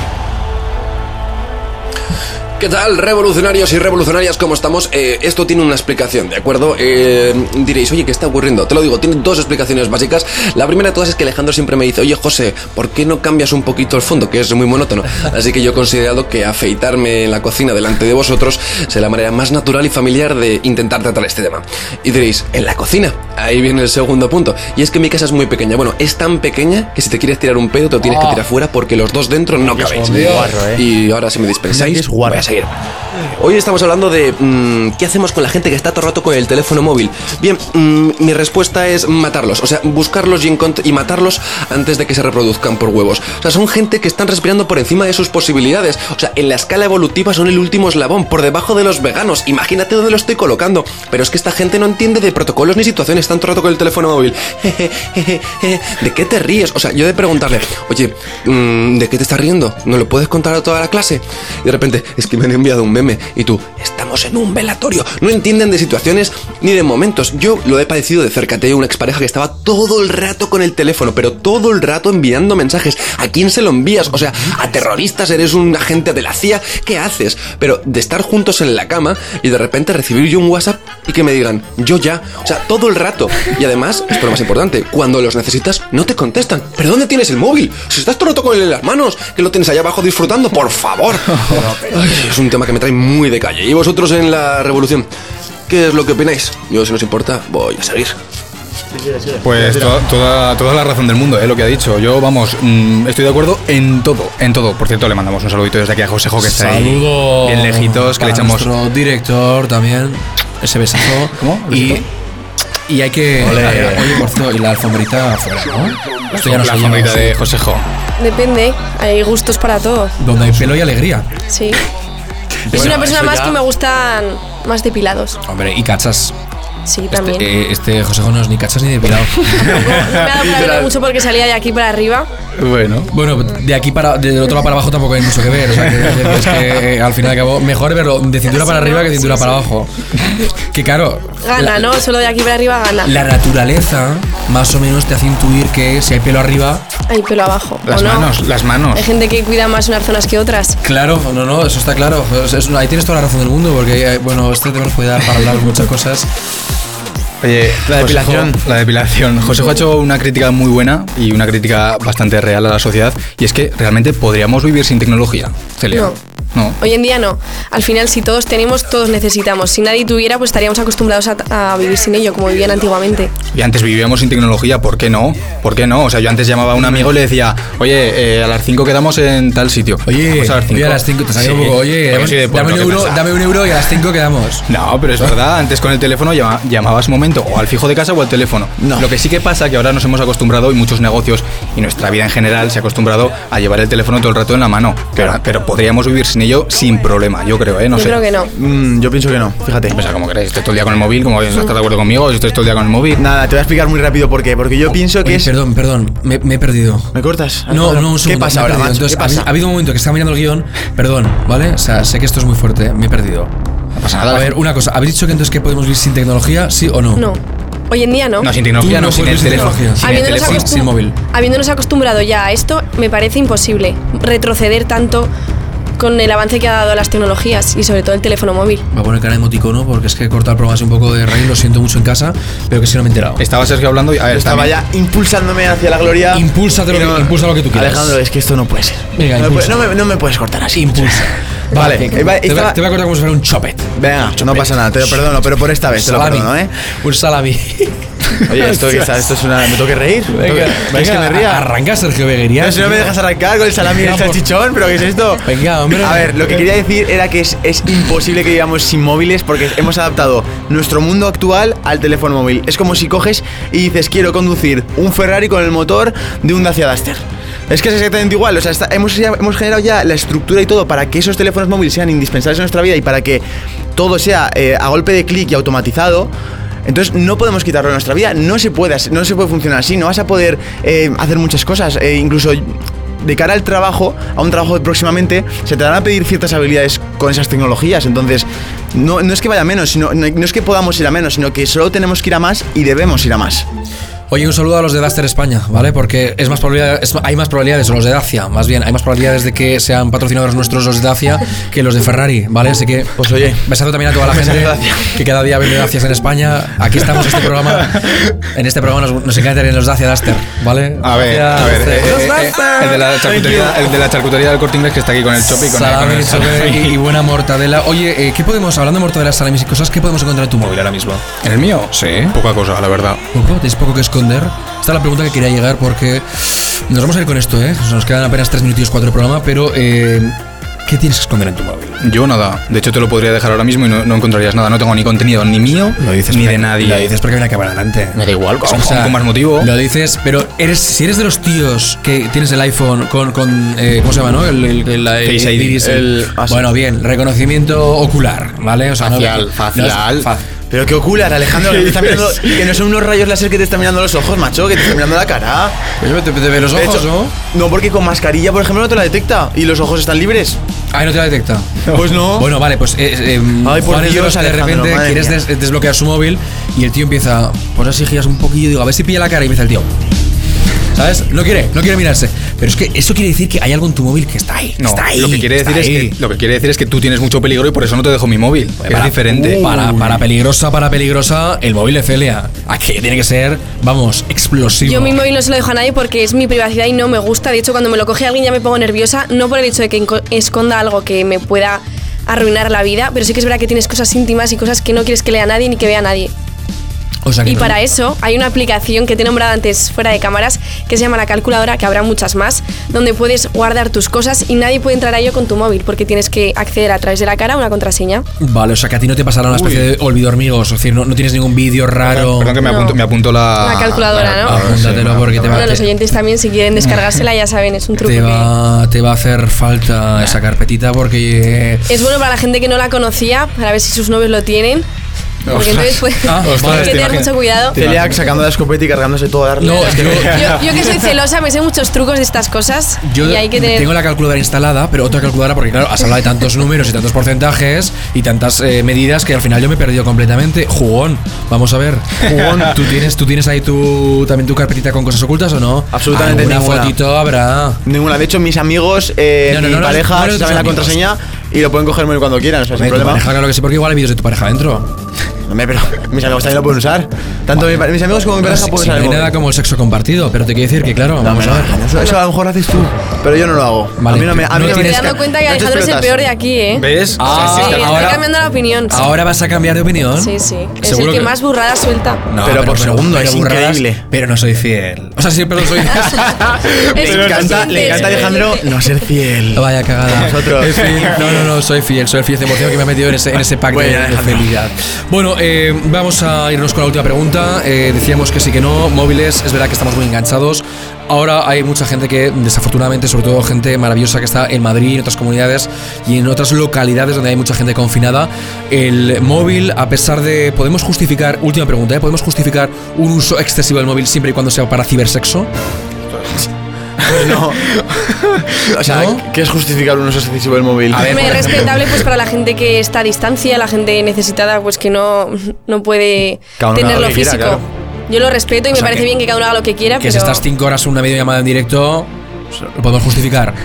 ¿Qué tal, revolucionarios y revolucionarias? ¿Cómo estamos? Eh, esto tiene una explicación, ¿de acuerdo? Eh, diréis, oye, ¿qué está ocurriendo? Te lo digo, tiene dos explicaciones básicas. La primera de todas es que Alejandro siempre me dice, oye, José, ¿por qué no cambias un poquito el fondo? Que es muy monótono. Así que yo he considerado que afeitarme en la cocina delante de vosotros será la manera más natural y familiar de intentar tratar este tema. Y diréis, ¿en la cocina? Ahí viene el segundo punto. Y es que mi casa es muy pequeña. Bueno, es tan pequeña que si te quieres tirar un pedo, te lo tienes que tirar fuera porque los dos dentro no cabéis. eh. Y ahora, si me dispensáis, voy a seguir. Hoy estamos hablando de mm, qué hacemos con la gente que está todo el rato con el teléfono móvil. Bien, mm, mi respuesta es matarlos, o sea, buscarlos y, y matarlos antes de que se reproduzcan por huevos. O sea, son gente que están respirando por encima de sus posibilidades. O sea, en la escala evolutiva son el último eslabón, por debajo de los veganos. Imagínate dónde lo estoy colocando. Pero es que esta gente no entiende de protocolos ni situaciones, el rato con el teléfono móvil. ¿De qué te ríes? O sea, yo de preguntarle, oye, mm, ¿de qué te estás riendo? ¿No lo puedes contar a toda la clase? Y de repente, es que me han enviado un meme FM y tú, estamos en un velatorio. No entienden de situaciones ni de momentos. Yo lo he padecido de cerca. Tenía una expareja que estaba todo el rato con el teléfono, pero todo el rato enviando mensajes. ¿A quién se lo envías? O sea, a terroristas, eres un agente de la CIA, ¿qué haces? Pero de estar juntos en la cama y de repente recibir yo un WhatsApp y que me digan, yo ya. O sea, todo el rato. Y además, esto es lo más importante, cuando los necesitas no te contestan. ¿Pero dónde tienes el móvil? Si estás todo el rato con él en las manos, que lo tienes allá abajo disfrutando, por favor. Ay, es un tema que me trae muy de calle. ¿Y vosotros en la revolución? ¿Qué es lo que opináis? Yo, si nos importa, voy a seguir. Pues to- toda, toda la razón del mundo, ¿eh? lo que ha dicho. Yo, vamos, mm, estoy de acuerdo en todo, en todo. Por cierto, le mandamos un saludito desde aquí a Josejo, que está ahí bien lejitos, que le echamos... nuestro director también. Ese besazo. ¿Cómo? Y, y hay que. Ole. Oye, por cierto, y la alfombrita afuera, ¿no? Esto ya no la alfombrita de. Josejo. Depende, hay gustos para todo. Donde hay pelo y alegría. Sí. Es Bueno, una persona más ya- que me gustan más depilados. Hombre, y cachas. Sí, también. Eh, este Josejo no es ni cachas ni depilado. Me ha dado para mucho porque salía de aquí para arriba. Bueno. Bueno, de aquí para. Del otro lado para abajo tampoco hay mucho que ver. O sea, que, es que eh, al fin y al cabo, mejor verlo de cintura para arriba que de cintura para abajo. Que claro. Gana, la- ¿no? Solo de aquí para arriba gana. La naturaleza más o menos te hace intuir que si hay pelo arriba, Hay pelo abajo. ¿o Las no? manos, las manos. Hay gente que cuida más unas zonas que otras. Claro, no, no, eso está claro. Es- es- ahí tienes toda la razón del mundo, porque, eh, bueno, este tema nos puede dar para hablar muchas cosas. Oye, La Josejo- depilación. la depilación. José ha hecho una crítica muy buena y una crítica bastante real a la sociedad. Y es que realmente podríamos vivir sin tecnología. Celia. No. No. Hoy en día no. Al final, si todos tenemos, todos necesitamos. Si nadie tuviera, pues estaríamos acostumbrados a, a vivir sin ello, como vivían antiguamente. Y antes vivíamos sin tecnología, ¿por qué no? ¿Por qué no? O sea, yo antes llamaba a un amigo y le decía, oye, eh, a las 5 quedamos en tal sitio. Oye, a las 5. oye, a las 5 te salió un poco, oye, dame, sí, un ¿qué euro, dame un euro y a las 5 quedamos. No, pero es verdad, antes con el teléfono llama- llamabas un momento o al fijo de casa o al teléfono. Lo que sí que pasa que ahora nos hemos acostumbrado y muchos negocios y nuestra vida en general se ha acostumbrado a llevar el teléfono todo el rato en la mano. Pero, pero podríamos vivir sin ello sin problema, yo creo, ¿eh? No Yo sé. creo que no. Mm, yo pienso que no, fíjate. O sea, como queréis, estés todo el día con el móvil, como estás de acuerdo conmigo, si estés todo el día con el móvil. Nada, te voy a explicar muy rápido por qué. Porque yo pienso que Oye, es. Perdón, perdón, me, me he perdido. ¿Me cortas? No, no, un ¿Qué segundo, pasa me he ahora, macho? Entonces, ¿Qué ha habido- pasa? Ha habido un momento que estaba mirando el guion, perdón, ¿vale? O sea, sé que esto es muy fuerte, me he perdido. No pasa nada. A ver, una cosa, ¿habéis dicho que entonces que podemos vivir sin tecnología, sí o no? No. Hoy en día no. No, sin tecnología, no, no sin el teléfono. tecnología. Sin el teléfono. sin móvil. habiéndonos acostumbrado ya a esto, me parece imposible retroceder tanto con el avance que ha dado las tecnologías y sobre todo el teléfono móvil. Voy a poner cara de emoticono porque es que he cortado el programa así un poco de raíz, lo siento mucho en casa, pero que si no me he enterado. Estaba Sergio hablando y a ver, Estaba también- ya impulsándome hacia la gloria. Impúlsate lo que- impulsa lo que tú quieras. Alejandro, es que esto no puede ser. Venga, no, me, impulsa. no me- no me puedes cortar así. Impulsa. Vale, va- te, a- te voy a cortar como si fuera un chopet. Venga, no pasa nada, te lo perdono, pero por esta vez te lo perdono, ¿eh? Un salami. Oye, esto, esto es una. Me tengo que reír. Me tengo que- ¿Veis que me ría? Arranca Sergio Beguería. No, si no me dejas arrancar con el salami y el Venga, por- salchichón, pero ¿qué es esto? Venga, hombre. A ver, lo que quería decir era que es, es imposible que vivamos sin móviles porque hemos adaptado nuestro mundo actual al teléfono móvil. Es como si coges y dices, quiero conducir un Ferrari con el motor de un Dacia Duster. Es que es exactamente igual, o sea, está- hemos, ya- hemos generado ya la estructura y todo para que esos teléfonos móviles sean indispensables en nuestra vida y para que todo sea eh, a golpe de clic y automatizado. Entonces no podemos quitarlo de nuestra vida, no se puede, no se puede funcionar así, no vas a poder eh, hacer muchas cosas, eh, incluso de cara al trabajo, a un trabajo próximamente, se te van a pedir ciertas habilidades con esas tecnologías. Entonces, no, no es que vaya menos, sino, no, no es que podamos ir a menos, sino que solo tenemos que ir a más y debemos ir a más. Oye, un saludo a los de Duster España, ¿vale? Porque es más probabilidad, es- hay más probabilidades, o los de Dacia, más bien, hay más probabilidades de que sean patrocinadores nuestros los de Dacia que los de Ferrari, ¿vale? Así que, Pues oye, besazo también a toda la gente que cada día vende Dacias en España. Aquí estamos en este programa. En este programa nos, nos encanta tener los Dacia Duster, ¿vale? A ver, Dacia a ver, eh, eh, eh, el, de la charcutería, el de la charcutería del corte inglés que está aquí con el chope y con, el- con Salami, el y, y buena mortadela. Oye, eh, ¿qué podemos, hablando de mortadela, salamis y cosas, qué podemos encontrar en tu móvil ahora mismo? ¿En el mío? Sí. Poca cosa, la verdad. ¿Poco? ¿Tienes poco que esconder? Esta es la pregunta que quería llegar porque nos vamos a ir con esto, ¿eh? Nos quedan apenas 3 minutos 4 de programa, pero eh, ¿qué tienes que esconder en tu móvil? Yo nada. De hecho, te lo podría dejar ahora mismo y no, no encontrarías nada. No tengo ni contenido ni mío ni de nadie. Lo dices porque hay una cámara delante. Me da igual, con, O sea, con más motivo. Lo dices, pero eres, si eres de los tíos que tienes el iPhone con, con eh, ¿cómo se llama, no? El, el, el- el- Face ID. iris, el- El- ah, bueno, bien, reconocimiento ocular, ¿vale? O sea, no- Facial, no es facial. Pero qué ocular, Alejandro, que, te está mirando- que no son unos rayos láser que te están mirando los ojos, macho, que te están mirando la cara. Pues te, te ve los De ojos, hecho, ¿no? No, porque con mascarilla, por ejemplo, no te la detecta y los ojos están libres. Ah, no te la detecta. Pues no. Bueno, vale, pues eh, eh, Ay, por Dios, que de repente quieres des- desbloquear su móvil y el tío empieza, pues así giras un poquillo, digo, a ver si pilla la cara y empieza el tío. ¿Sabes? No quiere, no quiere mirarse. Pero es que eso quiere decir que hay algo en tu móvil que está ahí. No, está ahí. lo que quiere decir es ahí. que lo que quiere decir es que tú tienes mucho peligro y por eso no te dejo mi móvil. que es Para- diferente. Para, para peligrosa, para peligrosa, el móvil de Celia. Aquí tiene que ser, vamos, explosivo. Yo mi móvil no se lo dejo a nadie porque es mi privacidad y no me gusta. De hecho, cuando me lo coge alguien ya me pongo nerviosa, no por el hecho de que esconda algo que me pueda arruinar la vida, pero sí que es verdad que tienes cosas íntimas y cosas que no quieres que lea nadie ni que vea nadie. O sea que Y no- para eso hay una aplicación que te he nombrado antes fuera de cámaras que se llama la calculadora, que habrá muchas más, donde puedes guardar tus cosas y nadie puede entrar a ello con tu móvil porque tienes que acceder a través de la cara a una contraseña. Vale, o sea que a ti no te pasará una especie de olvido hormigos, es decir, no, no tienes ningún vídeo raro. Perdón que me No. apunto, me apunto la. Una calculadora, ¿no? Ah, sí, Apúntatelo me- porque te va, Bueno, los te, oyentes también si quieren descargársela ya saben, es un truco te que... va, te va a hacer falta esa carpetita porque... Es bueno para la gente que no la conocía, para ver si sus novios lo tienen. Porque entonces pues, Ah, hay que te tener imaginas. mucho cuidado. Celia sacando la escopeta y cargándose todo a darle. No, Es que- yo- Yo, yo que soy celosa me sé muchos trucos de estas cosas Yo y hay que tener... tengo la calculadora instalada, pero otra calculadora porque claro, has hablado de tantos números y tantos porcentajes y tantas eh, medidas que al final yo me he perdido completamente. Jugón, vamos a ver. Jugón, ¿tú tienes, tú tienes ahí tu, también tu carpetita con cosas ocultas o no? Absolutamente Alguna ninguna. fotito habrá. Ninguna. De hecho, mis amigos, eh, No, no, mi no, no, pareja, saben la contraseña y lo pueden coger cuando quieran, o sea, sin tu problema. pareja, claro que sí, porque igual hay vídeos de tu pareja dentro. Hombre, pero mis amigos también lo pueden usar. Tanto mi mis amigos como mi No, pareja pueden usar no hay nada como el sexo compartido, pero te quiero decir que claro, vamos a ver. Eso, eso a lo mejor lo haces tú, pero yo no lo hago. Vale, a mí no me, a mí no no me Me dando cuenta que no Alejandro es el peor de aquí, ¿eh? ¿Ves? Ah, Sí, estoy ahora, cambiando la opinión. sí. ahora vas a cambiar de opinión. Sí, sí. Es el que, que- más burradas suelta. No, Pero por segundo, es burradas, increíble. Pero no soy fiel. O sea, sí, perdón, soy. Le encanta, le encanta a Alejandro no ser fiel. Vaya cagada. Nosotros. No, no, no, soy fiel. Soy el fiel 100% que me ha metido en ese, en ese pack de- Bueno, de, Alejandro. fidelidad. Eh, vamos a irnos con la última pregunta. Eh, decíamos que sí que no. Móviles, es verdad que estamos muy enganchados. Ahora hay mucha gente que, desafortunadamente, sobre todo gente maravillosa que está en Madrid, en otras comunidades y en otras localidades donde hay mucha gente confinada. El móvil, a pesar de. ¿Podemos justificar, última pregunta, ¿eh? ¿podemos justificar un uso excesivo del móvil siempre y cuando sea para cibersexo? Pues no. O sea, ¿No? ¿qué es justificar un uso excesivo del móvil? A ver, ejemplo. respetable pues para la gente que está a distancia, la gente necesitada pues que no, no puede Cada tenerlo quiera, físico. claro. Yo lo respeto y O me parece que- bien que cada uno haga lo que quiera, Que pero si estás 5 horas en una videollamada en directo, lo podemos justificar.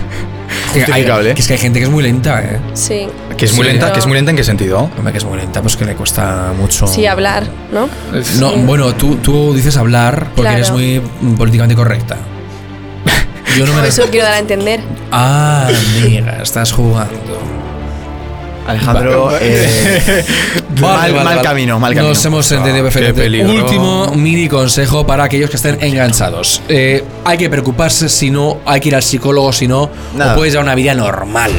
Que hay- Justificable. Que es que hay gente que es muy lenta, ¿eh? sí. Que es muy Sí, lenta, pero- que es muy lenta en qué sentido? Hombre, que es muy lenta, pues que le cuesta mucho. Sí, hablar, ¿no? No, Sí. bueno, tú, tú dices hablar porque Claro. eres muy políticamente correcta. Yo no me. Eso quiero dar a entender. Ah, amiga, estás jugando. Alejandro, eh, mal, mal camino, mal camino. Nos hemos entendido Ah, qué perfectamente. Último mini consejo para aquellos que estén enganchados. Eh, hay que preocuparse si no, hay que ir al psicólogo si no, Nada. o puedes llevar una vida normal.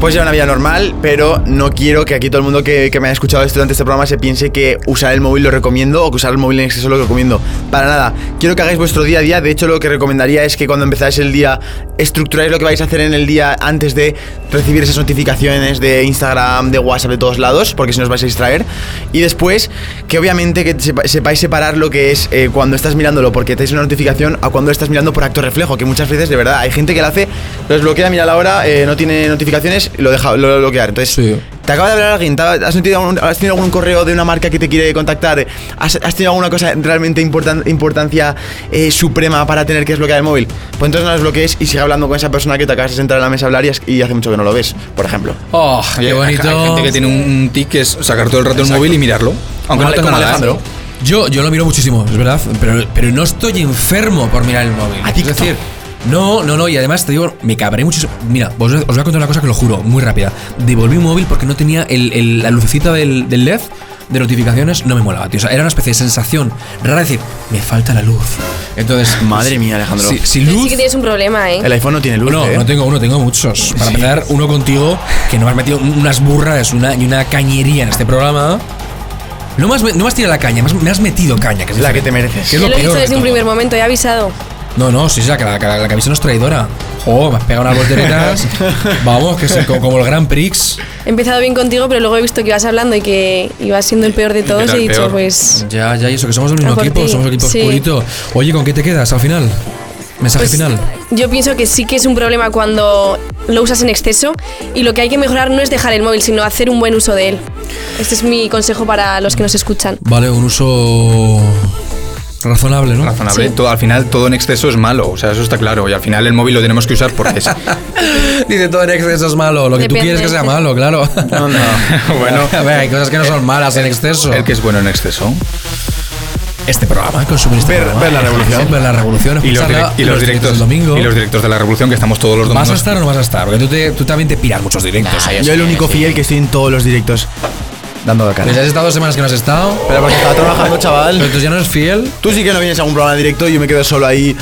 Puedes llevar una vida normal, pero no quiero que aquí todo el mundo que, que me haya escuchado esto durante este programa se piense que usar el móvil lo recomiendo o que usar el móvil en exceso lo recomiendo. Para nada. Quiero que hagáis vuestro día a día. De hecho, lo que recomendaría es que cuando empezáis el día, estructuráis lo que vais a hacer en el día antes de recibir esas notificaciones de Instagram, de WhatsApp, de todos lados, porque si no os vais a distraer. Y después, que obviamente que sepáis separar lo que es eh, cuando estás mirándolo porque tenéis una notificación a cuando estás mirando por acto reflejo, que muchas veces, de verdad, hay gente que lo hace, lo desbloquea, mira la hora, eh, no tiene notificaciones y lo deja lo bloquear. Entonces, Sí. te acaba de hablar alguien, ¿te ha- ¿has tenido, algún, has tenido algún correo de una marca que te quiere contactar? ¿Has, has tenido alguna cosa realmente importan- importancia eh, suprema para tener que desbloquear el móvil? Pues entonces no lo desbloquees y sigue hablando con esa persona que te acabas de sentar en la mesa a hablar y, es- y hace mucho que no lo ves, por ejemplo. Oh, qué bonito. Hay gente que tiene un, tic que es sacar todo el rato el móvil y mirarlo. Aunque Como no tenga como nada. ¿eh? Alejandro. Yo, yo lo miro muchísimo, es verdad, pero, pero no estoy enfermo por mirar el móvil. ¿A es decir, no, no, no, y además te digo, me cabré muchísimo. Mira, os, os voy a contar una cosa que lo juro, muy rápida. Devolví un móvil porque no tenía el- el- la lucecita del, del LED de notificaciones, no me molaba, tío. O sea, era una especie de sensación rara de decir, me falta la luz. Entonces, Madre mía, Alejandro. Si, luz. sí que tienes un problema, ¿eh? El iPhone no tiene luz, No, ¿eh? no tengo uno, tengo muchos. Para empezar, uno contigo, que no me has metido unas burras una, y una cañería en este programa. No me has, no me has tirado la caña, me has, me has metido caña. Que es La que te mereces. Que es lo lo he peor dicho de desde un primer momento, he avisado. No, no, sí, sí, la, la, la, la camisa no es traidora. Oh, me has pegado unas volteretas. Vamos, que es como, como el Grand Prix. He empezado bien contigo, pero luego he visto que ibas hablando y que ibas siendo el peor de todos y he dicho, peor. pues. Ya, ya, y eso, que somos el mismo equipo, ti, somos el equipo sí. oscurito. Oye, ¿con qué te quedas al final? Mensaje Pues, final. Yo pienso que sí que es un problema cuando lo usas en exceso y lo que hay que mejorar no es dejar el móvil, sino hacer un buen uso de él. Este es mi consejo para los que nos escuchan. Vale, un uso razonable, ¿no? Razonable. Todo, al final todo en exceso es malo, o sea, eso está claro. Y al final el móvil lo tenemos que usar porque es. Dice todo en exceso es malo, lo que tú quieres que sea malo, claro. No, no. bueno, A ver, hay cosas que no son malas en exceso. El que es bueno en exceso. Este programa, consumir este Ver- programa. ver la revolución. Ver la revolución. Y los, direct- y los directos del domingo. Y los directos de la revolución que estamos todos los ¿Vas domingos. a estar o no vas a estar? Porque tú, te- tú también te piras muchos directos. Yo el único fiel que estoy en todos los directos dando la cara. Pues has estado dos semanas que no has estado. Pero porque estaba trabajando, chaval. Pero tú ya no eres fiel. Tú sí que no vienes a un programa directo y yo me quedo solo ahí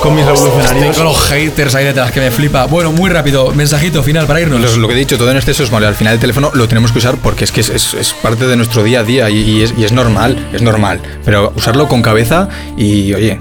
con mis Estoy revolucionarios. con los haters ahí detrás, que me flipa. Bueno, muy rápido, mensajito final para irnos. Lo, lo que he dicho, todo en exceso es malo. Al final el teléfono lo tenemos que usar porque es que es, es- es parte de nuestro día a día y, y es, y es normal, es normal. Pero usarlo con cabeza y, oye,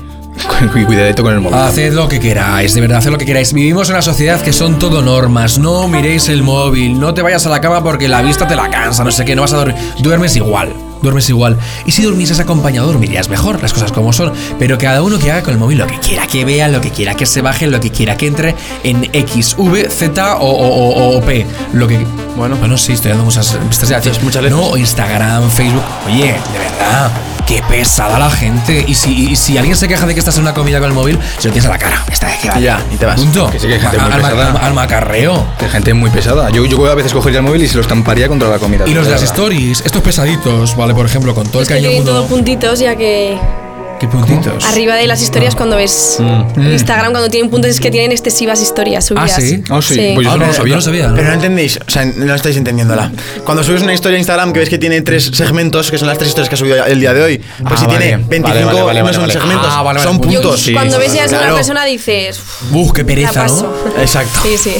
cuidadito con el móvil. Haced lo que queráis, de verdad, haced lo que queráis. Vivimos en una sociedad que son todo normas. No miréis el móvil, no te vayas a la cama porque la vista te la cansa, no sé qué, no vas a dormir. Duermes igual, duermes igual. Y si durmieses acompañado, dormirías mejor, las cosas como son. Pero cada uno que haga con el móvil lo que quiera, que vea lo que quiera, que se baje lo que quiera, que entre en X, V, Z o, o- o- o P. Lo que. Bueno, bueno, sí, estoy dando muchas vistas ya. muchas No, o Instagram, Facebook. Oye, de verdad. Qué pesada la gente. Y si, y si alguien se queja de que estás en una comida con el móvil, se lo tienes a la cara. Está que vale. Ya, y te vas. Punto. Que sí que hay gente muy al, pesada. al- al macarreo. Hay gente muy pesada. Yo, yo a veces cogería el móvil y se lo estamparía contra la comida. Y los de las verdad. stories, estos pesaditos, ¿vale? Por ejemplo, con todo el Es que cañón todo puntitos, ya que ¿Qué puntitos? arriba de las historias cuando ves Mm. Instagram, cuando tienen puntos, es que tienen excesivas historias subidas. Ah, sí. Pues yo no lo sabía. Pero no entendéis, o sea, no estáis entendiéndola. Cuando subes una historia a Instagram que ves que tiene tres segmentos, que son las tres historias que has subido el día de hoy, pues Ah, si vale. tiene 25 Vale, vale, no son vale. segmentos, Ah, vale, vale, son puntos. Sí, Cuando ves ya es una persona dices. Uf, qué "Ya pereza, paso". ¿no? Exacto. Sí, sí.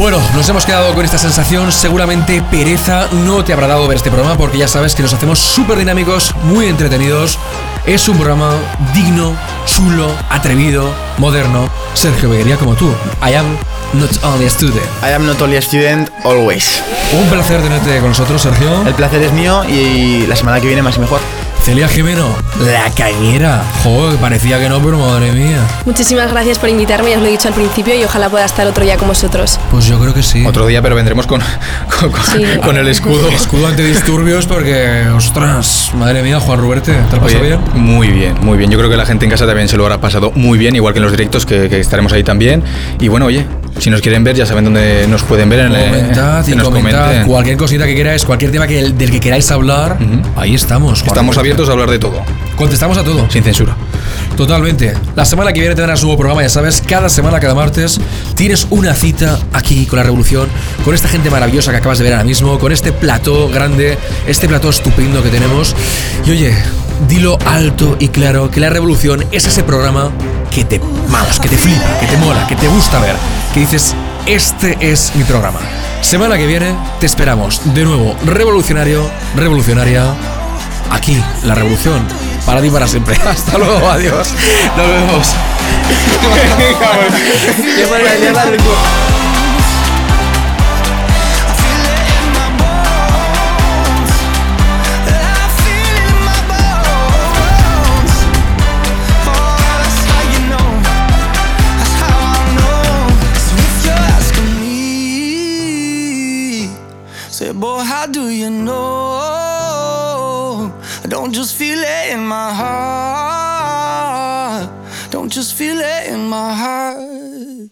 Bueno, nos hemos quedado con esta sensación. Seguramente pereza no te habrá dado ver este programa porque ya sabes que nos hacemos súper dinámicos, muy entretenidos. Es un programa digno, chulo, atrevido, moderno. Sergio Beguería como tú. I am not only a student. I am not only a student, always. Un placer tenerte con nosotros, Sergio. El placer es mío y la semana que viene más y mejor. Celia Jimeno, la cañera. Joder, parecía que no, pero madre mía. Muchísimas gracias por invitarme, ya os lo he dicho al principio, y ojalá pueda estar otro día con vosotros. Pues yo creo que sí. Otro día, pero vendremos con, con, con- Sí. con el escudo. Escudo antidisturbios porque, ostras, madre mía, Juan Ruberte, ¿te lo pasado bien? Muy bien, muy bien. Yo creo que la gente en casa también se lo habrá pasado muy bien, igual que en los directos, que, que estaremos ahí también. Y bueno, oye, si nos quieren ver, ya saben dónde nos pueden ver. En el- Comentad que y comentad cualquier cosita que queráis, cualquier tema que, del que queráis hablar, ahí estamos. Estamos abiertos a hablar de todo, Contestamos a todo. sin censura. Totalmente. La semana que viene tendrás un nuevo programa, ya sabes, cada semana, cada martes, tienes una cita aquí con la Revolución, con esta gente maravillosa que acabas de ver ahora mismo, con este plató grande, este plató estupendo que tenemos. Y oye, dilo alto y claro que la Revolución es ese programa que te, vamos, que te flipa, que te mola, que te gusta ver, que dices, este es mi programa. Semana que viene te esperamos de nuevo, revolucionario, revolucionaria, aquí, la revolución, para ti y para siempre. Hasta luego, adiós. Nos vemos. don't just feel it in my heart. Don't just feel it in my heart.